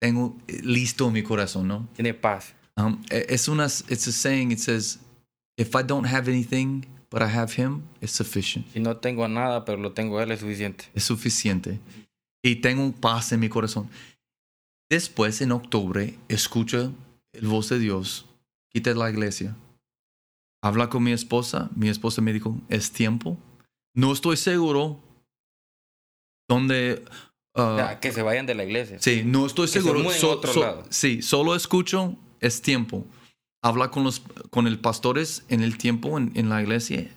tengo listo mi corazón, ¿no? Tiene paz. Um, e- es una, it's a saying, it says, if I don't have anything, but I have him, it's sufficient. Si no tengo nada, pero lo tengo él, es suficiente. Es suficiente. Y tengo paz en mi corazón. Después, en octubre, escucho el voz de Dios, quita la iglesia. Habla con mi esposa. Mi esposa me dijo, es tiempo. No estoy seguro dónde... O uh, sea, que se vayan de la iglesia. Sí, no estoy se seguro. So- so-. Sí, solo escucho, es tiempo. Habla con los con el pastores en el tiempo en, en la iglesia.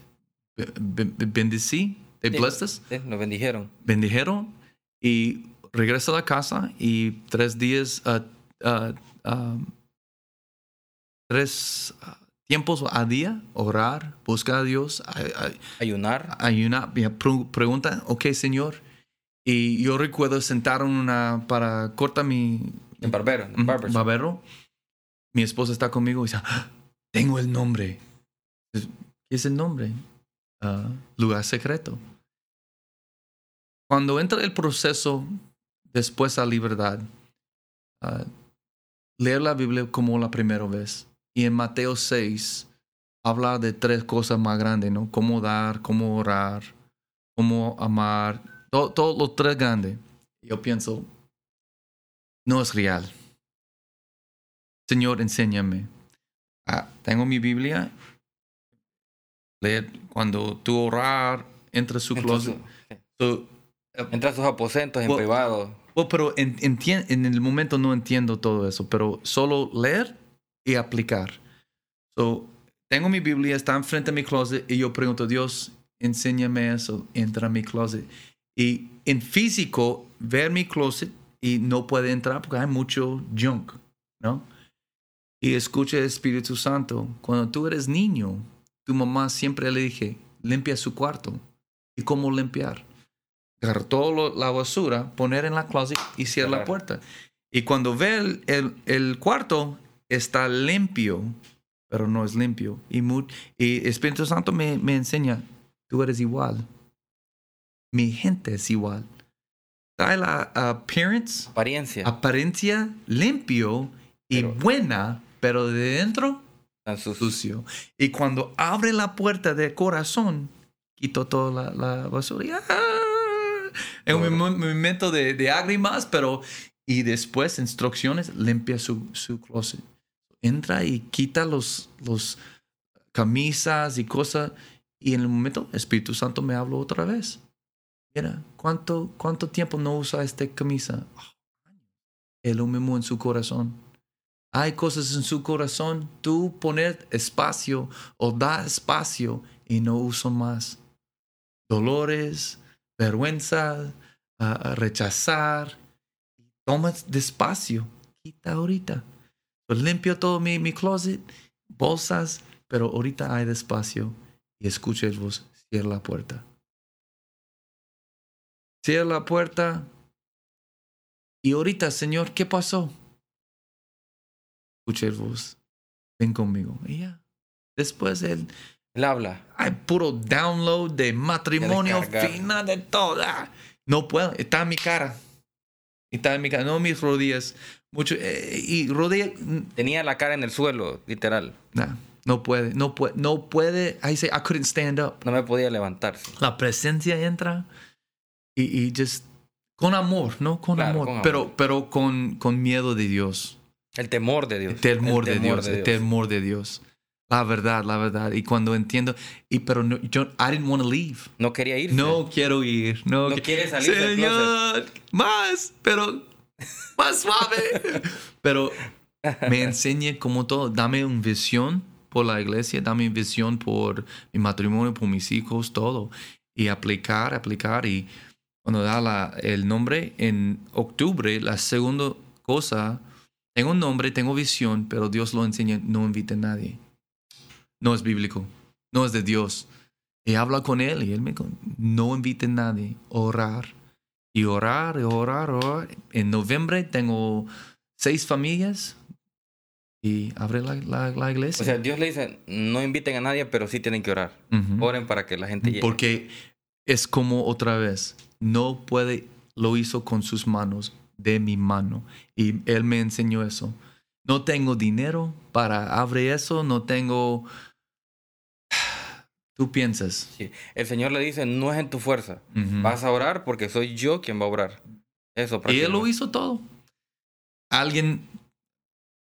Be- be- Bendecí, they blessed us, Sí, Nos bendijeron. bendijeron y regresa a la casa y tres días, ah, ah, ah, tres tiempos a día, orar, buscar a Dios, a- a- Ayunar. hay una me pre- pregunta, ok, Señor. Y yo recuerdo sentar en una para corta mi En barbero. En barbero. Mi esposa está conmigo y dice, "Ah, tengo el nombre. ¿Qué es el nombre? Ah, lugar secreto. Cuando entra el proceso después a libertad, ah, leer la Biblia como la primera vez. Y en Mateo 6 habla de tres cosas más grandes, ¿no? Cómo dar, cómo orar, cómo amar, todo, todo lo tres grandes. Yo pienso, no es real. Señor, enséñame. Ah, tengo mi Biblia. Leer cuando tú orar, entra a su closet. So, Entra a sus aposentos en Well- privado. Well, pero en, en el momento no entiendo todo eso, pero solo leer y aplicar. So, tengo mi Biblia, está enfrente de mi closet y yo pregunto, Dios, enséñame eso, entra a mi closet. Y en físico, ver mi closet y no puede entrar porque hay mucho junk, ¿no? Y escucha el Espíritu Santo. Cuando tú eres niño, tu mamá siempre le dije, limpia su cuarto. ¿Y cómo limpiar? agarrar toda la basura, poner en la closet y cierra la puerta. Y cuando ve el, el- el cuarto, está limpio, pero no es limpio. Y, mu- y Espíritu Santo me, me enseña, tú eres igual. Mi gente es igual. Trae la appearance, Apariencia. apariencia limpio y Pero- buena, pero de dentro Tan sus- sucio. Y cuando abre la puerta del corazón, quito toda la, la basura. y, ¡ah! En un momento de, de lágrimas, pero... Y después, instrucciones, limpia su, su closet. Entra y quita los, los camisas y cosas. Y en el momento, Espíritu Santo me habló otra vez. Mira, ¿cuánto, cuánto tiempo no usa esta camisa? Es lo mismo en su corazón. Hay cosas en su corazón, tú poner espacio o da espacio y no uso más. Dolores, vergüenza, uh, rechazar. Toma despacio, quita ahorita. Pues limpio todo mi, mi closet, bolsas, pero ahorita hay despacio y escucha vos, cierra la puerta. Cierra la puerta. Y ahorita, Señor, ¿qué pasó? Escucha voz, ven conmigo. Y ya. Después él, él habla. Hay puro download de matrimonio final de toda. No puedo, está en mi cara. Está en mi cara, no mis rodillas. Mucho, eh, y rodillas. Tenía la cara en el suelo, literal. Nah, no puede, no puede, no puede. I say I couldn't stand up. No me podía levantarse. La presencia entra y, y just con amor, ¿no? Con, amor, con amor, pero, pero con, con miedo de Dios. El temor de Dios. El temor, de, Dios, el temor de Dios. La verdad, la verdad. Y cuando entiendo, y pero no, yo, I didn't want to leave. No quería ir. No quiero ir. No, no quiere salir Señor, más, pero más suave. pero me enseñe como todo. Dame una visión por la iglesia, dame una visión por mi matrimonio, por mis hijos, todo. Y aplicar, aplicar. Y cuando da la, el nombre en octubre, la segunda cosa, tengo un nombre, tengo visión, pero Dios lo enseña, no invite a nadie no es bíblico, no es de Dios. Y habla con él y él me dijo, no invite a nadie, orar. Y orar, y orar, orar. En noviembre tengo seis familias y abre la, la, iglesia. O sea, Dios le dice, no inviten a nadie, pero sí tienen que orar. Oren para que la gente llegue. Porque es como otra vez, no puede, lo hizo con sus manos, de mi mano. Y él me enseñó eso. No tengo dinero para abrir eso, no tengo (sighs) Tú piensas. Sí. El Señor le dice, no es en tu fuerza. Vas a orar porque soy yo quien va a orar. Eso. Y Él lo hizo todo. Alguien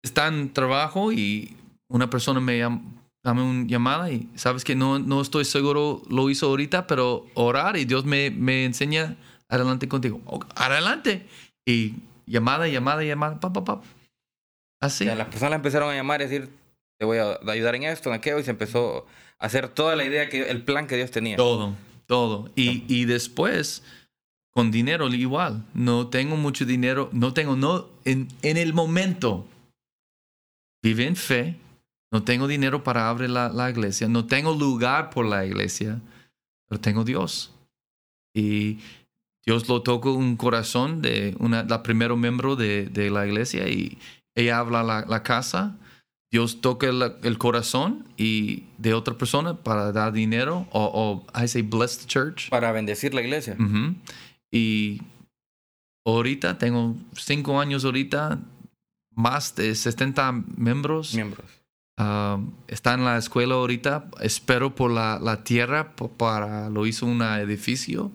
está en trabajo y una persona me llama, dame una llamada y sabes que no, no estoy seguro lo hizo ahorita, pero orar y Dios me, me enseña adelante contigo. Adelante. Y llamada, llamada, llamada, pa, pa, pa. Así. las personas empezaron a llamar y decir, te voy a ayudar en esto, en aquello, y se empezó hacer toda la idea, que el plan que Dios tenía. Todo, todo. Y, y después, con dinero igual. No tengo mucho dinero, no tengo, no, en, en el momento. Vive en fe, no tengo dinero para abrir la, la, iglesia, no tengo lugar por la iglesia, pero tengo Dios. Y Dios lo tocó un corazón de una, la primero miembro de, de la iglesia y ella habla la, la casa Dios toca el, corazón y de otra persona para dar dinero o, o I say bless the church. Para bendecir la iglesia. Y ahorita tengo cinco años ahorita, más de 70 miembros. Miembros. Um, está en la escuela ahorita. Espero por la, la tierra para lo hizo un edificio.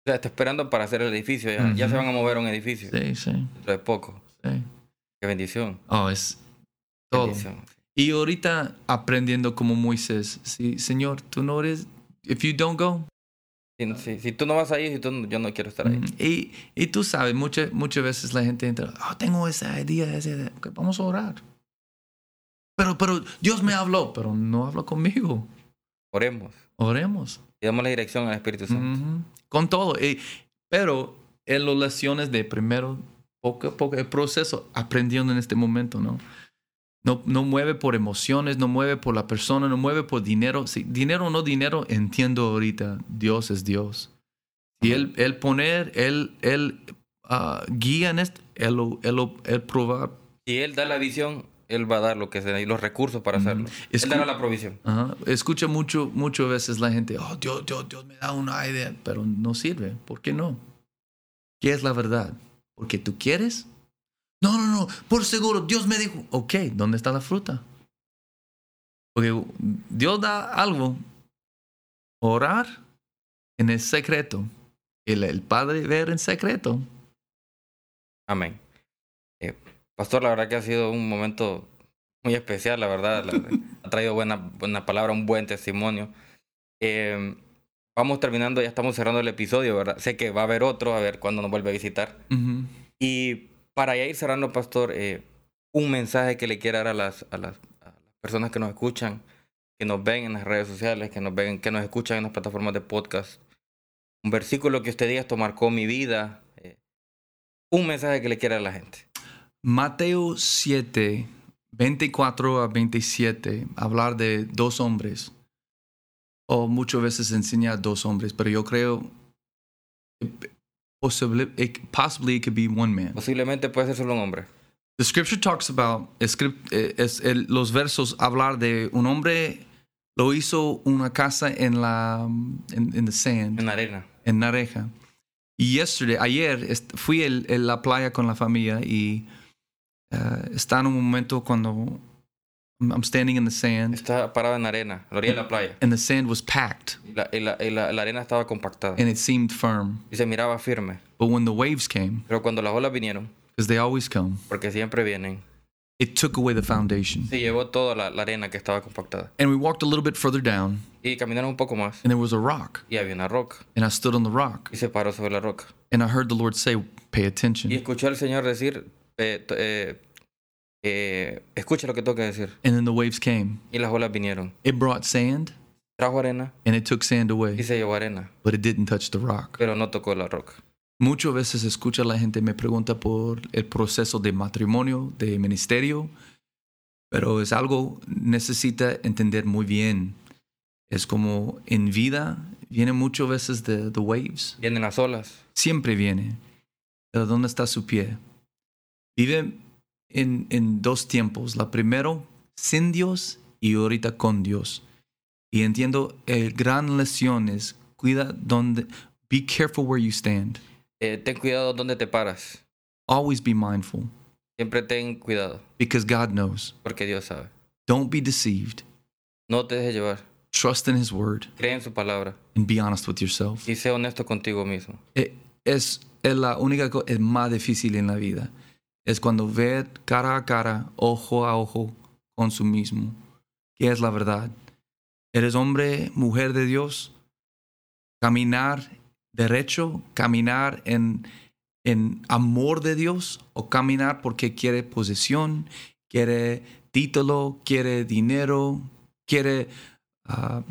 O sea, está esperando para hacer el edificio. Ya, ya se van a mover a un edificio. Sí, sí. Dentro de poco. Sí. Qué bendición. Oh, es todo. Y ahorita aprendiendo como Moisés, sí, Señor, tú no eres, if you don't go. Si, tú no vas ahí, si tú, yo no quiero estar ahí. Y, y tú sabes, muchas, muchas veces la gente entra, oh, tengo esa idea, esa idea. vamos a orar. Pero, pero Dios me habló, pero no habló conmigo. Oremos. Oremos. Y damos la dirección al Espíritu Santo. Con todo. pero en las lecciones de primero, poco a poco, el proceso, aprendiendo en este momento, ¿no? No, no mueve por emociones, no mueve por la persona, no mueve por dinero. Si dinero o no dinero, entiendo ahorita, Dios es Dios. Y él, él poner, él, él uh, guía en esto, él, él, él probar. Si él da la visión, él va a dar lo que sea y los recursos para hacerlo. él dará la provisión. Escucha mucho, muchas veces la gente, oh, Dios, Dios, Dios me da una idea, pero no sirve. ¿Por qué no? ¿Qué es la verdad? ¿Porque tú quieres? No, no, no, por seguro, Dios me dijo, ok, ¿dónde está la fruta? Porque Dios da algo, orar en el secreto, el, el Padre ver en secreto. Amén. Pastor, la verdad que ha sido un momento muy especial, la verdad. (laughs) ha traído buena, buena palabra, un buen testimonio. Eh, vamos terminando, ya estamos cerrando el episodio, ¿verdad? Sé que va a haber otro, a ver cuándo nos vuelve a visitar. Y para ya ir cerrando, pastor, eh, un mensaje que le quiera dar a las, a, las, a las personas que nos escuchan, que nos ven en las redes sociales, que nos ven, que nos escuchan en las plataformas de podcast. Un versículo que usted diga, esto marcó mi vida. eh, un mensaje que le quiera a la gente. Mateo 7, 24 a 27, hablar de dos hombres. O muchas veces enseña dos hombres, pero yo creo possibly it, possibly it could be one man. Posiblemente puede ser solo un hombre. The scripture talks about, script, eh, es el- los versos hablar de un hombre lo hizo una casa en la en, in the sand, En la arena. en Nareja. Y yesterday, ayer fui en la playa con la familia y eh, está en un momento cuando I'm standing in the sand Está parado en la arena, la orilla de la playa. and the sand was packed la, y la- y la- la arena estaba compactada. and it seemed firm. Y se miraba firme. But when the waves came, Pero cuando las olas vinieron, because they always come, porque siempre vienen, it took away the foundation. se llevó toda la, la arena que estaba compactada. And we walked a little bit further down Y caminaron un poco más and there was a rock y había una roca. and I stood on the rock Y se paró sobre la roca. and I heard the Lord say, "Pay attention." Y attention." escuchó al Señor decir, eh, eh, escucha lo que tengo que decir. And then the waves came. Y las olas vinieron. It brought sand Trajo arena and it took sand y away, se llevó arena, but it didn't touch the rock. pero no tocó la roca. Muchas veces escucha la gente me pregunta por el proceso de matrimonio, de ministerio, pero es algo necesita entender muy bien. Es como en vida viene muchas veces de the waves, Vienen las olas. siempre viene. Pero ¿dónde está su pie? Vive en, en dos tiempos. La primero, sin Dios y ahorita con Dios. Y entiendo, el gran lección es, cuida donde, be careful where you stand. Eh, ten cuidado donde te paras. Always be mindful Siempre ten cuidado, because God knows. porque Dios sabe. Don't be deceived. No te dejes llevar. Trust in His word Cree en su palabra and be honest with yourself. y sé honesto contigo mismo. Eh, Es, es la única cosa, más difícil en la vida. Es cuando ve cara a cara, ojo a ojo con su mismo. ¿Qué es la verdad? ¿Eres hombre, mujer de Dios? Caminar derecho, caminar en, en amor de Dios o caminar porque quiere posesión, quiere título, quiere dinero, quiere... uh,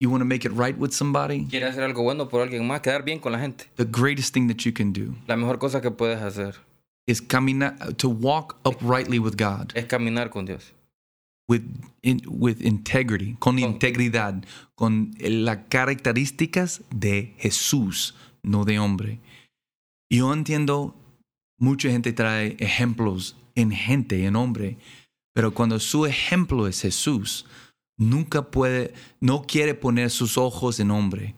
you want to make it right with somebody? Quieres hacer algo bueno por alguien más, quedar bien con la gente. The greatest thing that you can do La mejor cosa que puedes hacer is caminar, to walk uprightly with God, es caminar con Dios. with, in, with integrity, con Con- integridad, con las características de Jesús, no de hombre. Yo entiendo, mucha gente trae ejemplos en gente, en hombre, pero cuando su ejemplo es Jesús, nunca puede, no quiere poner sus ojos en hombre.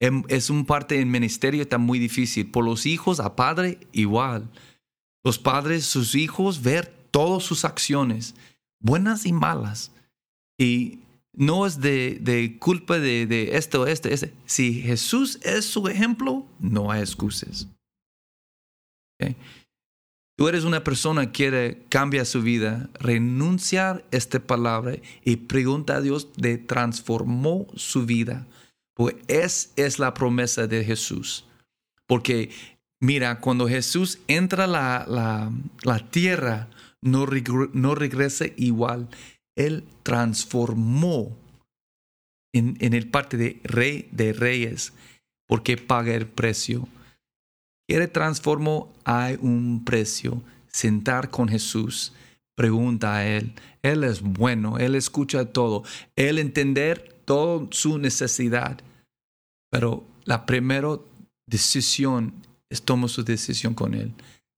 Em- Es un parte del ministerio está muy difícil. Por los hijos a padre igual. Los padres, sus hijos, ver todas sus acciones, buenas y malas. Y no es de, de culpa de, de esto, este, este. Si Jesús es su ejemplo, no hay excusas. ¿Ok? Tú eres una persona que quiere cambiar su vida, renunciar a esta palabra y pregunta a Dios de transformó su vida. Pues esa es la promesa de Jesús. Porque mira, cuando Jesús entra a la, la, tierra, no, no regresa igual. Él transformó en, en el parte de rey de reyes porque paga el precio. Quiere transformó, hay un precio. Sentar con Jesús, pregunta a Él. Él es bueno, Él escucha todo. Él entender toda su necesidad. Pero la primera decisión es tomar su decisión con Él.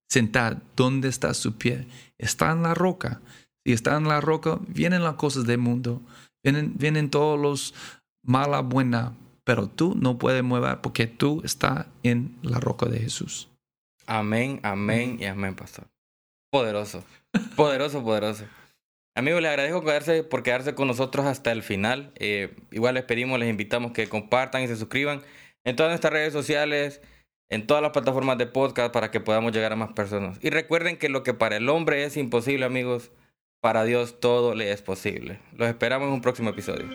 Sentar, ¿dónde está su pie? Está en la roca. Si está en la roca, vienen las cosas del mundo. Vienen, vienen todos los mala, buena. Pero tú no puedes mover porque tú estás en la roca de Jesús. Amén, amén y amén, pastor. Poderoso, poderoso, poderoso. Amigos, les agradezco quedarse, por quedarse con nosotros hasta el final. Eh, igual les pedimos, les invitamos que compartan y se suscriban en todas nuestras redes sociales, en todas las plataformas de podcast para que podamos llegar a más personas. Y recuerden que lo que para el hombre es imposible, amigos, para Dios todo le es posible. Los esperamos en un próximo episodio.